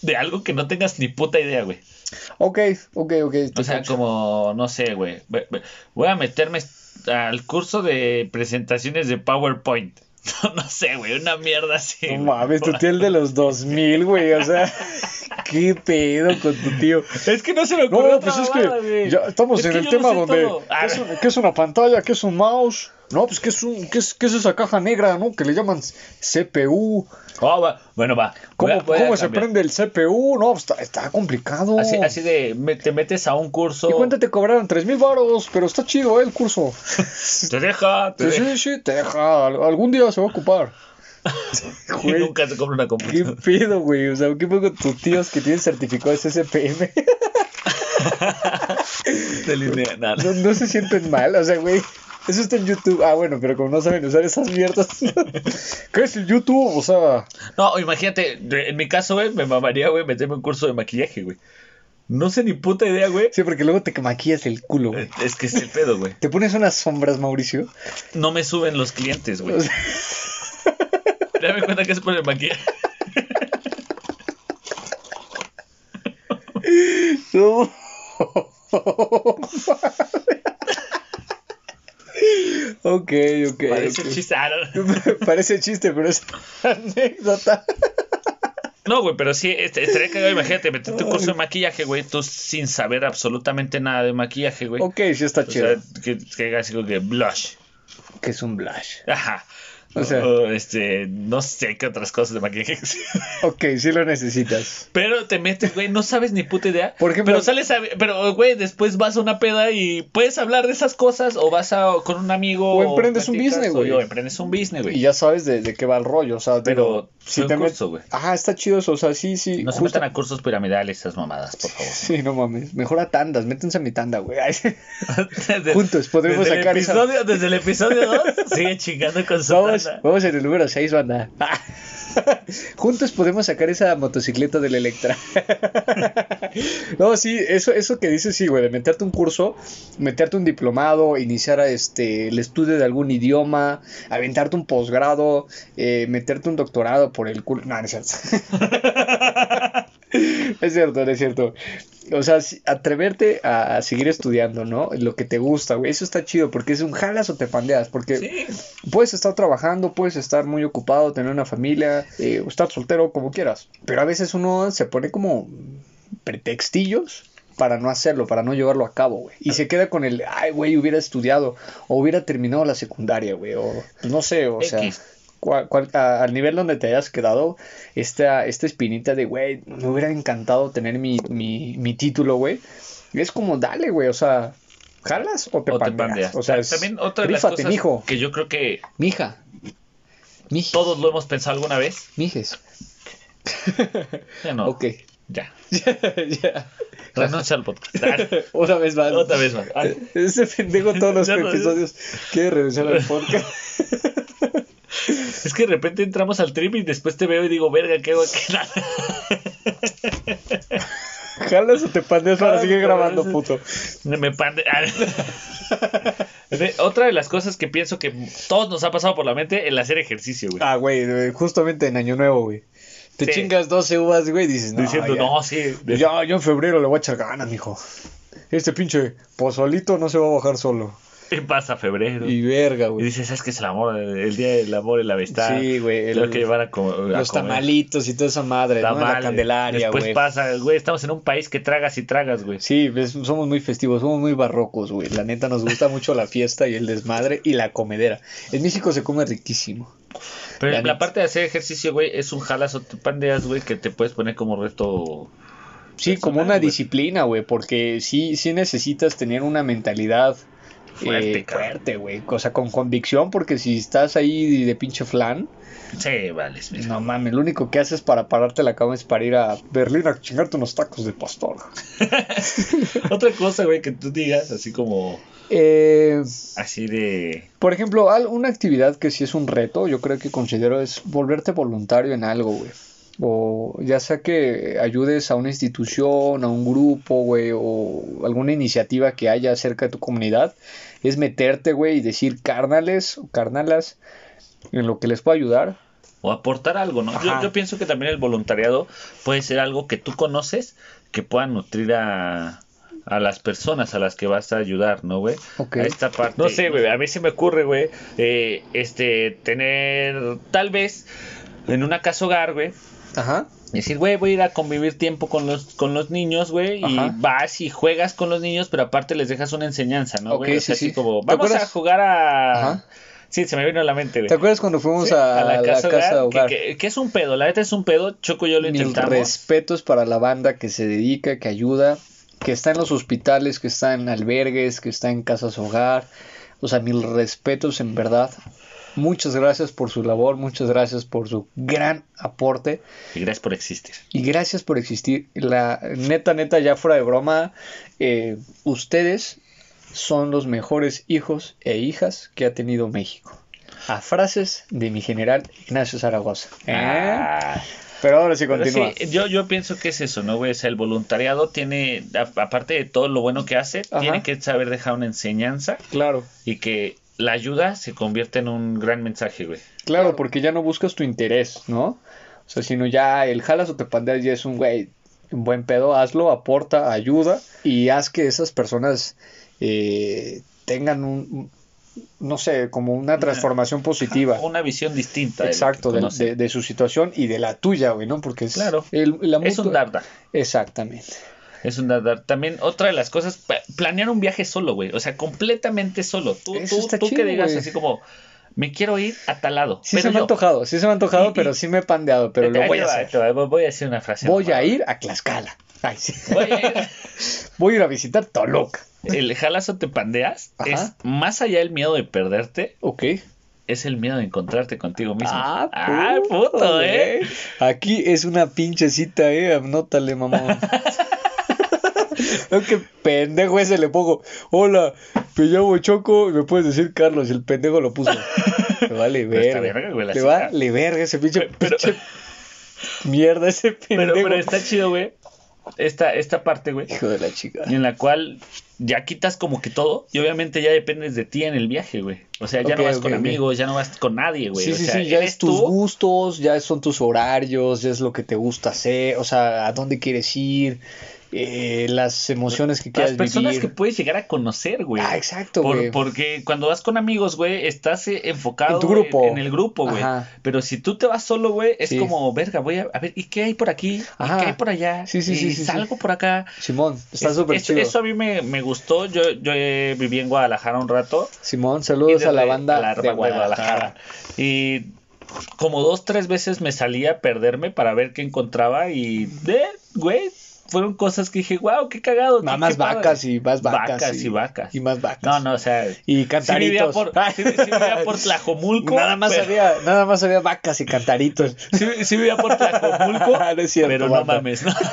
de algo que no tengas ni puta idea, güey. Ok, ok, ok. O sea, como, no sé, güey. Voy a meterme al curso de presentaciones de PowerPoint. No sé, güey, una mierda así. No mames, tu tío el de los 2000, güey. O sea, qué pedo con tu tío. Es que no se me ocurrió No, pues es que güey. ya estamos Es en que el tema no donde ¿qué es, un- qué es una pantalla, qué es un mouse, no, pues qué es un qué es, qué es esa caja negra, ¿no? Que le llaman CPU. Oh, va. Bueno, va. ¿Cómo, a- cómo se prende el CPU? No, pues está, está complicado. Así, así de, me- te metes a un curso. Y cuánto te cobraron? Tres mil baros, pero está chido, ¿eh? El curso. Te deja, te Sí, deja. sí, sí, te deja. al- Algún día se va a ocupar. Y Güey, nunca se compra una ¿Qué computadora. pido, güey? O sea, ¿qué pedo con tus tíos que tienen certificado de SPM? No, no se sienten mal, o sea, güey. Eso está en YouTube. Ah, bueno, pero como no saben usar esas mierdas. ¿Qué es el YouTube? O sea, No, imagínate, en mi caso, güey, me mamaría, güey, meterme un curso de maquillaje, güey. No sé ni puta idea, güey. sí, porque luego te maquillas el culo, güey. Es que es el pedo, güey. Te pones unas sombras, Mauricio. No me suben los clientes, güey. Dame cuenta que es por el maquillaje. no. Ok, ok. Parece chiste. Ah. Parece chiste, pero es anécdota. No, güey, pero sí, este, estaría cagado, imagínate, meterte un curso de maquillaje, güey, tú sin saber absolutamente nada de maquillaje, güey. Ok, sí está O chido. sea, que, que que blush. que es un blush. Ajá. O sea, O, este, no sé qué otras cosas de maquillaje. ok, sí lo necesitas. Pero te metes, güey, no sabes ni puta idea. Por ejemplo- pero sales a, pero güey, después vas a una peda y puedes hablar de esas cosas o vas a con un amigo O emprendes un platicas, business, güey. O emprendes un business, güey. Y ya sabes de, de qué va el rollo, o sea, Pero digo, si te curso, güey. Ajá, está chido eso, o sea, sí, sí. No se metan a cursos piramidales esas mamadas, por favor. Sí, no mames. Mejor a tandas, métense a mi tanda, güey. Juntos podremos desde sacar el esa- episodio, Desde el episodio 2 sigue chingando con su Vamos, tanda. vamos en el número 6, banda. Juntos podemos sacar esa motocicleta del Electra. no, sí, eso, eso que dices, sí, güey, de meterte un curso, meterte un diplomado, iniciar este, el estudio de algún idioma, aventarte un posgrado, eh, meterte un doctorado por el culo. No, no es cierto. es cierto, no es cierto. O sea, atreverte a, seguir estudiando, ¿no? Lo que te gusta, güey. Eso está chido porque es un jalas o te pandeas. Porque Sí. Puedes estar trabajando, puedes estar muy ocupado, tener una familia, eh, estar soltero, como quieras. Pero a veces uno se pone como pretextillos para no hacerlo, para no llevarlo a cabo, güey. Y se queda con el, ay, güey, hubiera estudiado, o hubiera terminado la secundaria, güey, o pues, no sé, o sea. Cual- cual- a- al nivel donde te hayas quedado, esta, esta espinita de, güey, me hubiera encantado tener mi, mi, mi título, güey. Es como, dale, güey, o sea, ¿jalas o te, O te pandeas? pandeas. O sea, es, También otra de las cosas mijo. que yo creo que Mija. Mija. todos lo hemos pensado alguna vez. Mijes. Ya no. Ok. Ya. ya. Renuncia al podcast. Ah, Otra vez más. Otra vez más. Ah. Ese pendejo todos los Ya no, episodios quiere renunciar al podcast. Es que de repente entramos al trip y después te veo y digo, verga, ¿qué hago aquí? Jalas o te pandeas para seguir grabando, puto. Me pande... De- Otra de las cosas que pienso que todos nos ha pasado por la mente, el hacer ejercicio, güey. Ah, güey, justamente en Año Nuevo, güey. Te Sí. chingas 12 uvas, güey, y dices, no, Diciendo, ya. no, sí. de- Ya, yo en febrero le voy a echar ganas, mijo. Este pinche pozolito no se va a bajar solo. Y pasa febrero. Y Y, verga, güey. dices, es que es el amor, el día del amor y la amistad. Sí, güey, Tengo que llevar a, co- a Los comer. tamalitos y toda esa madre, ¿no? La. Candelaria, Después güey. pasa, güey, estamos en un país que tragas y tragas, güey. Sí, ves, somos muy festivos, somos muy barrocos, güey. La neta nos gusta mucho la fiesta y el desmadre y la comedera. En México se come riquísimo. Pero La parte de hacer ejercicio, güey, es un jalas o te pandeas, güey, que te puedes poner como reto. Sí, Personal, como una güey. disciplina, güey, porque sí, sí necesitas tener una mentalidad Fuerte, eh, fuerte, güey. O sea, con convicción, porque si estás ahí de pinche flan, Sí, vale. es no mames, lo único que haces para pararte la cama es para ir a Berlín a chingarte unos tacos de pastor. Otra cosa, güey, que tú digas, así como. Eh, Así de. por ejemplo, una actividad que sí es un reto, yo creo que considero es volverte voluntario en algo, güey. O ya sea que ayudes a una institución, a un grupo, güey, o alguna iniciativa que haya cerca de tu comunidad, es meterte, güey, y decir carnales o carnalas en lo que les pueda ayudar. O aportar algo, ¿no? Yo, yo pienso que también el voluntariado puede ser algo que tú conoces que pueda nutrir a, a las personas a las que vas a ayudar, ¿no, güey? Ok. A esta parte. No sé, güey, a mí se me ocurre, güey, eh, este, tener, tal vez, en una casa hogar, güey, Ajá. Decir, güey, voy a ir a convivir tiempo con los, con los niños, güey, y vas y juegas con los niños, pero aparte les dejas una enseñanza, ¿no, güey? Ok, O sea, sí, así sí. como, ¿Te vamos a jugar a... Ajá. Sí, se me vino a la mente, güey. ¿Te acuerdas cuando fuimos Sí, a, la casa, hogar, hogar? Que, que- que es un pedo, la neta es un pedo, Choco y yo lo Mil intentamos. respetos para la banda que se dedica, que ayuda, que está en los hospitales, que está en albergues, que está en casas hogar. O sea, mil respetos en verdad. Muchas gracias por su labor, muchas gracias por su gran aporte Y gracias por existir. y gracias por existir. La neta, neta, ya fuera de broma, eh, ustedes son los mejores hijos e hijas que ha tenido México. A frases de mi general Ignacio Zaragoza. ¿Eh? Ah. Pero ahora sí continúa. sí, yo, yo pienso que es eso, ¿no, güey? O sea, el voluntariado tiene, a- aparte de todo lo bueno que hace, Ajá. tiene que saber dejar una enseñanza Claro. y que la ayuda se convierte en un gran mensaje, güey. Claro, porque ya no buscas tu interés, ¿no? O sea, sino ya el jalas o te pandeas ya es un güey, un buen pedo, hazlo, aporta, ayuda y haz que esas personas eh, tengan un, no sé, como una transformación positiva. Una visión distinta. Exacto, de, de- de su situación y de la tuya, güey, ¿no? Porque es Claro. el, la Es un mutua- dar, dar. Exactamente. Es un dar, dar. También otra de las cosas, planear un viaje solo, güey. O sea, completamente solo. Tú, Eso tú, tú chido, que digas así como, me quiero ir a tal lado. Sí pero se me ha antojado, sí se me ha antojado, Y- pero y- sí me he pandeado, pero lo voy a hacer. te voy a decir una frase. Voy a ir a Tlaxcala. Ay, sí. Voy a ir. Voy a ir a visitar Toluca. El jalas o te pandeas Ajá. es más allá del miedo de perderte, Ok. es el miedo de encontrarte contigo mismo. Ah, puto, eh. Aquí es una pinche cita, eh. Anótale, mamón. No, que pendejo ese le pongo. Hola, me llamo Choco. Me puedes decir Carlos. Y el pendejo lo puso. Le vale verga. güey, cita. vale verga ese pinche, Pero- pinche mierda ese pendejo. Pero, pero está chido, güey. Esta, esta parte, güey. Hijo de la chica. En la cual ya quitas como que todo. Y obviamente ya dependes de ti en el viaje, güey. O sea, ya no vas con amigos, ya no vas con nadie, güey. Sí, o sí, sea, sí, ya es tus tú. gustos, ya son tus horarios, ya es lo que te gusta hacer, o sea, a dónde quieres ir, eh, las emociones que Las quieras personas vivir. que puedes llegar a conocer, güey. Ah, exacto, Por- güey. porque cuando vas con amigos, güey, estás eh, enfocado En tu grupo. En, en el grupo, güey. Ajá. Pero si tú te vas solo, güey, es Sí. como, verga, voy a, a ver, ¿y qué hay por aquí? Ajá. ¿Y qué hay por allá? Sí, sí, ¿Y sí, sí, sí. salgo por acá? Simón, está Es- súper eso, chido. eso a mí me, me gustó. Yo, yo eh, viví en Guadalajara un rato. Simón, saludos a la banda, a la de, banda Guadalajara. Y como dos, tres veces me salía a perderme para ver qué encontraba. Y, de, güey, fueron cosas que dije, wow, qué cagado. Nada más qué padre". vacas y más vacas. Vacas y vacas. Y más vacas. No, no, o sea. Y Sí cantaritos. vivía por, sí, sí vivía por Tlajomulco. nada más pero- había, nada más había vacas y cantaritos. Sí, sí vivía por Tlajomulco. No es cierto, pero no mames, ¿no?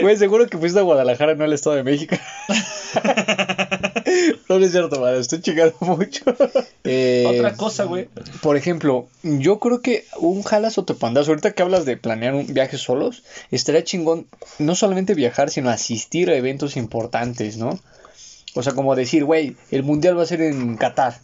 Güey, seguro que fuiste a Guadalajara, no al Estado de México. no, no es cierto, madre, estoy chingando mucho. Eh, Otra cosa, güey. Por ejemplo, yo creo que un jalas o te pandas, ahorita que hablas de planear un viaje solos, estaría chingón no solamente viajar, sino asistir a eventos importantes, ¿no? O sea, como decir, güey, el mundial va a ser en Qatar.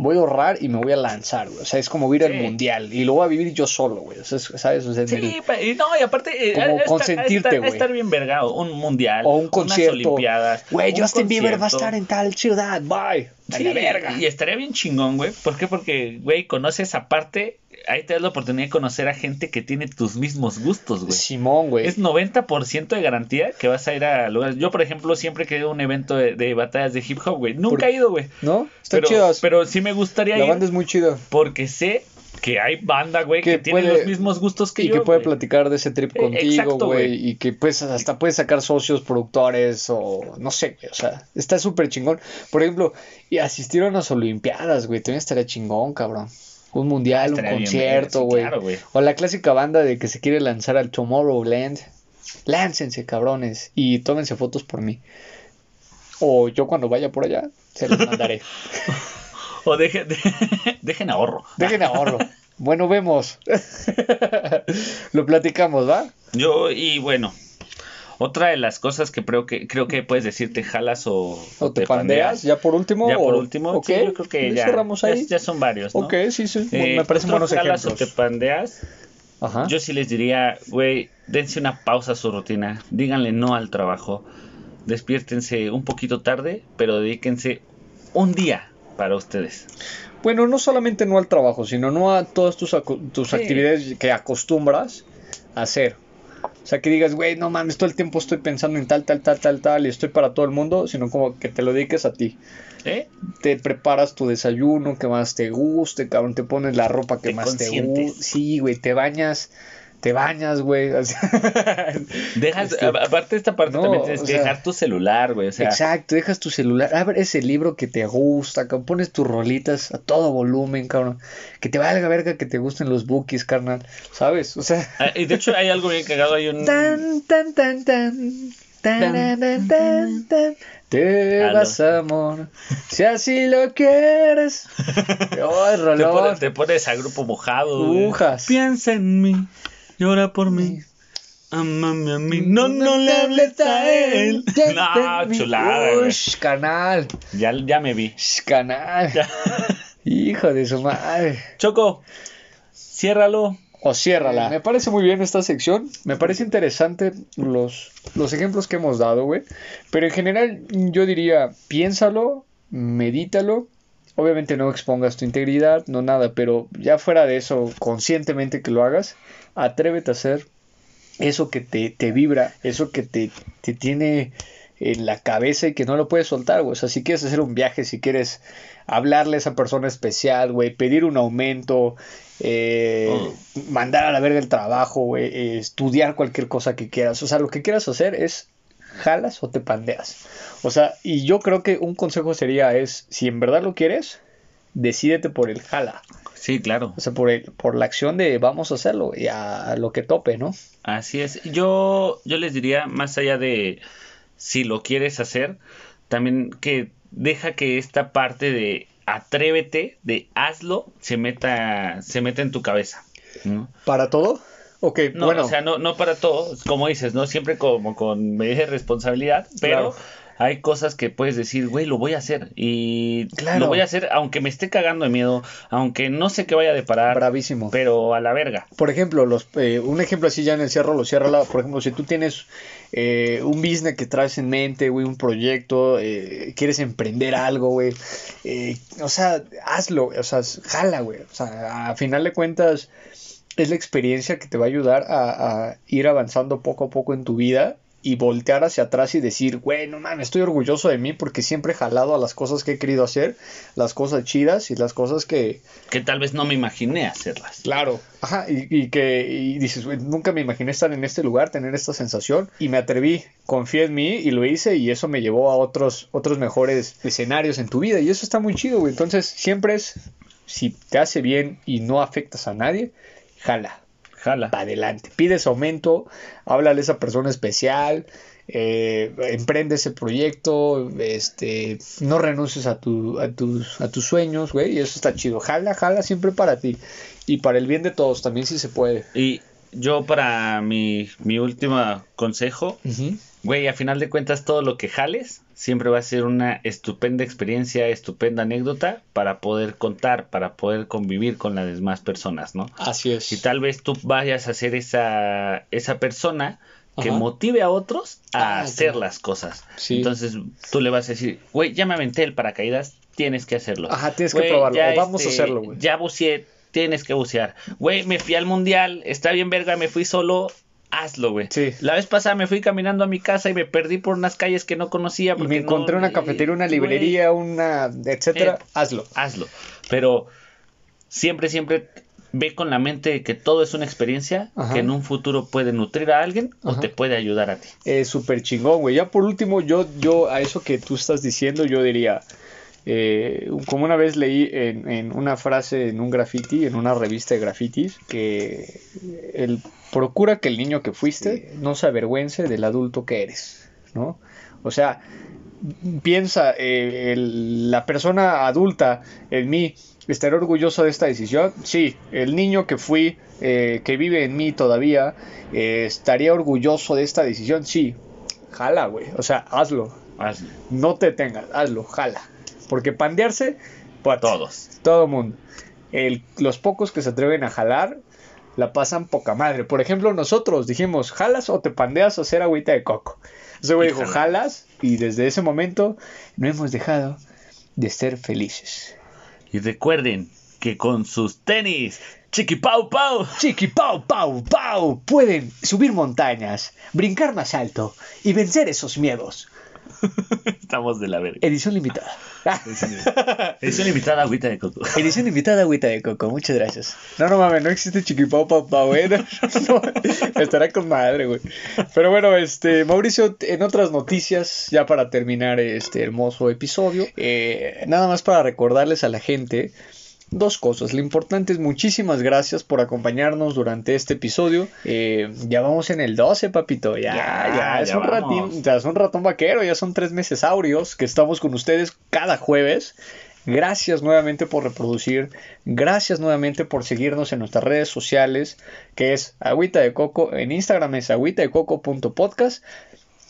Voy a ahorrar y me voy a lanzar, güey. O sea, es como ir al Sí. mundial y lo voy a vivir yo solo, güey. O sea, es- ¿sabes? O sea, el- Sí, y no, y aparte. eh, Como consentirte, güey. estar bien vergado. Un mundial. o un concierto. Unas olimpiadas. Güey, un Justin Bieber va a estar en tal ciudad. Bye. A Sí, la verga. Y estaría bien chingón, güey. ¿Por qué? Porque, güey, conoces aparte. Ahí te das la oportunidad de conocer a gente que tiene tus mismos gustos, güey. Simón, güey. Es 90% de garantía que vas a ir a lugares. Yo, por ejemplo, siempre he ido a un evento de, de batallas de hip hop, güey. Nunca Por- he ido, güey. ¿No? Está Pero, chido. pero sí me gustaría La ir banda es muy chida. porque sé que hay banda, güey, que, Que tiene puede- los mismos gustos que y yo. que puede platicar de ese trip Eh, contigo, güey. Y que pues hasta puedes sacar socios, productores o no sé, güey. O sea, está súper chingón. Por ejemplo, y asistir a unas olimpiadas, güey. También estaría chingón, cabrón. Un mundial, un concierto, güey. claro, o la clásica banda de que se quiere lanzar al Tomorrowland. Láncense, cabrones. Y tómense fotos por mí. O yo cuando vaya por allá, se los mandaré. O dejen, dejen ahorro. Dejen ahorro. Bueno, vemos. Lo platicamos, ¿va? Yo, y bueno, otra de las cosas que creo que creo que puedes decirte jalas o, ¿O te pandeas? ¿Ya por último? Ya por último, Ok, sí, yo creo que ¿le ya, cerramos ahí? ya, ya son varios, ¿no? Ok, sí, sí. Eh, me parecen buenos jalas o te pandeas, Ajá. yo sí les diría, güey, dense una pausa a su rutina, díganle no al trabajo, despiértense un poquito tarde, pero dedíquense un día para ustedes. Bueno, no solamente no al trabajo, sino no a todas tus, tus Sí. actividades que acostumbras a hacer. O sea, que digas, güey, no mames, todo el tiempo estoy pensando en tal, tal, tal, tal, tal, y estoy para todo el mundo, sino como que te lo dediques a ti. ¿Eh? Te preparas tu desayuno que más te guste, cabrón, te pones la ropa que Te más te guste. Sí, güey, te bañas, te bañas, güey. o sea, Dejas, este, aparte de esta parte no, también tienes que sea, dejar tu celular, güey, o sea, Exacto, dejas tu celular, abres el libro que te gusta, cabrón, pones tus rolitas a todo volumen, cabrón. Que te valga verga que te gusten los bookies, carnal. ¿Sabes? O sea. Ah, y de hecho hay algo bien cagado, hay un... Tan, tan, tan, tan. Tan, tan, tan, tan. Te vas, amor, si así lo quieres. Ay, Te pones, te pones a grupo mojado. Piensa en mí, llora por mí. Amame a mí. No, no le hables a él. No, chulada. Ush, canal. Ya, ya me vi. Shh, canal. Hijo de su madre. Choco, ciérralo. O ciérrala. Me parece muy bien esta sección. Me parece interesante los, los ejemplos que hemos dado, güey. Pero en general, yo diría, piénsalo, medítalo. Obviamente no expongas tu integridad, no nada, pero ya fuera de eso, conscientemente que lo hagas, atrévete a hacer eso que te, te vibra, eso que te, te tiene en la cabeza y que no lo puedes soltar, güey. O sea, si quieres hacer un viaje, si quieres hablarle a esa persona especial, güey, pedir un aumento, eh, Oh. mandar a la verga el trabajo, güey, eh, estudiar cualquier cosa que quieras. O sea, lo que quieras hacer es jalas o te pandeas. O sea, y yo creo que un consejo sería es, si en verdad lo quieres, decídete por el jala. Sí, claro. O sea, por, el, por la acción de vamos a hacerlo y a lo que tope, ¿no? Así es. Yo, yo les diría, más allá de si lo quieres hacer, también que deja que esta parte de atrévete, de hazlo, se meta, se meta en tu cabeza. ¿no? ¿Para todo? Ok, No, bueno. o sea, no, no para todo, como dices, ¿no? Siempre como con medida de responsabilidad, pero Claro. hay cosas que puedes decir, güey, lo voy a hacer. Y Claro. lo voy a hacer aunque me esté cagando de miedo, aunque no sé qué vaya a deparar, bravísimo. pero a la verga. Por ejemplo, los, eh, un ejemplo así ya en el cierro, lo cierra, por ejemplo, si tú tienes eh, un business que traes en mente, güey, un proyecto, eh, quieres emprender algo, güey, eh, o sea, hazlo, o sea, jala, güey, o sea, a final de cuentas es la experiencia que te va a ayudar a, a ir avanzando poco a poco en tu vida y voltear hacia atrás y decir, güey, no mames, estoy orgulloso de mí porque siempre he jalado a las cosas que he querido hacer, las cosas chidas y las cosas que, Que tal vez no me imaginé hacerlas. Claro. Ajá, y, y que y dices, "Güey, nunca me imaginé estar en este lugar, tener esta sensación, y me atreví, confié en mí y lo hice, y eso me llevó a otros, otros mejores escenarios en tu vida, y eso está muy chido, güey. Entonces, siempre es, si te hace bien y no afectas a nadie, jala, Jala. para adelante. Pides aumento, háblale a esa persona especial, eh, emprende ese proyecto, este, no renuncies a, tu, a, tus, a tus sueños, güey, y eso está chido. Jala, jala siempre para ti y para el bien de todos, también si se puede. Y yo para mi, mi último consejo, güey, a final de cuentas todo lo que jales siempre va a ser una estupenda experiencia, estupenda anécdota para poder contar, para poder convivir con las demás personas, ¿no? Así es. Y tal vez tú vayas a ser esa, esa persona que Ajá. motive a otros a Ah, hacer las cosas. Sí. Entonces tú le vas a decir, güey, ya me aventé el paracaídas, tienes que hacerlo. Ajá, tienes que probarlo, o vamos a este, hacerlo, güey. Ya buceé, tienes que bucear. Güey, me fui al mundial, está bien verga, me fui solo, hazlo, güey. Sí. La vez pasada me fui caminando a mi casa y me perdí por unas calles que no conocía. Y me encontré no- una cafetería, una güey, librería, una etcétera, Eh, hazlo. hazlo. Pero siempre, siempre ve con la mente que todo es una experiencia Ajá. que en un futuro puede nutrir a alguien o te puede ayudar a ti. Eh, súper chingón, güey. Ya por último, yo, yo a eso que tú estás diciendo, yo diría, eh, como una vez leí en, en una frase en un graffiti, en una revista de grafitis, que el, procura que el niño que fuiste no se avergüence del adulto que eres, ¿no? O sea, piensa, eh, el- la persona adulta en mí estará orgulloso de esta decisión. Sí, el niño que fui, eh, que vive en mí todavía, eh, estaría orgulloso de esta decisión. Sí, jala, güey. O sea, hazlo. Hazlo. No te tengas, hazlo, jala. Porque pandearse, pues Todos. todo mundo. El- los pocos que se atreven a jalar la pasan poca madre. Por ejemplo, nosotros dijimos, ¿jalas o te pandeas a hacer agüita de coco? Ese güey dijo, jalas, y desde ese momento no hemos dejado de ser felices. Y recuerden que con sus tenis, chiqui pau pau, Chiqui pau pau pau pueden subir montañas, brincar más alto y vencer esos miedos. estamos de la verga. Edición limitada. Una invitada agüita de coco. Edición limitada agüita de coco, muchas gracias. No, no mames, no existe pau, güey. No, no, estará con madre, güey. Pero bueno, este, Mauricio, en otras noticias, ya para terminar este hermoso episodio, eh, nada más para recordarles a la gente dos cosas. Lo importante es muchísimas gracias por acompañarnos durante este episodio. Eh, ya vamos en el 12, papito. Ya, ya, Ya, es ya un vamos. ratín, ya es un ratón vaquero, ya son tres meses áureos que estamos con ustedes cada jueves. Gracias nuevamente por reproducir. Gracias nuevamente por seguirnos en nuestras redes sociales, que es Agüita de Coco. En Instagram es agüitadecoco.podcast.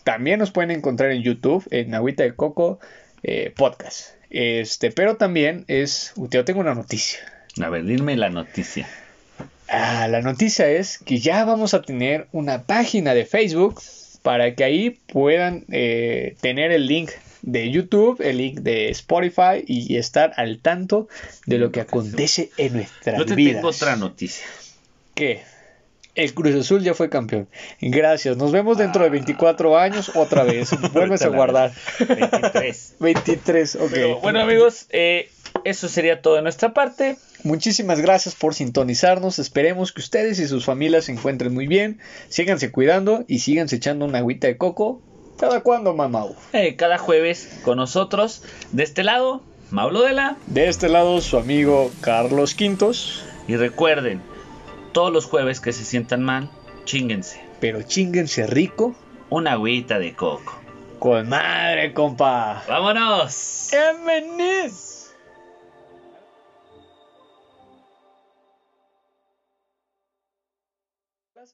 También nos pueden encontrar en YouTube en Agüita de Coco eh, Podcast. Este, pero también es. Yo tengo una noticia. A ver, dime la noticia. Ah, la noticia es que ya vamos a tener una página de Facebook para que ahí puedan eh, tener el link de YouTube, el link de Spotify y estar al tanto de lo que acontece en nuestras Yo te vidas. tengo otra noticia. ¿Qué? El Cruz Azul ya fue campeón. Gracias. Nos vemos dentro de 24 años otra vez. Vuelves a guardar. 23. 23, ok. Pero, bueno, amigos, eh, eso sería todo de nuestra parte. Muchísimas gracias por sintonizarnos. Esperemos que ustedes y sus familias se encuentren muy bien. Síganse cuidando y síganse echando una agüita de coco. ¿Cada cuándo, mamau? Eh, cada jueves con nosotros. De este lado, Maulo Dela. De este lado, su amigo Carlos Quintos. Y recuerden, todos los jueves que se sientan mal, chinguense. Pero chinguense rico. Una agüita de coco. Con madre, compa. ¡Vámonos! ¡Bienvenidos!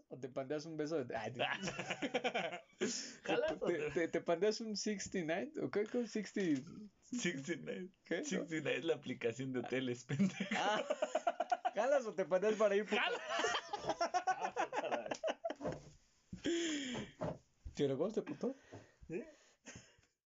o te pandeas un beso de. Ay, ¿Jalas o te, te- te, te pandeas un 69? ¿O qué? ¿Cómo 60? 69. ¿Qué? 69 es la aplicación de hoteles, pendejo. Ah, ¿Jalas o te pandeas para ir? Jala. ¿Te lo te puto?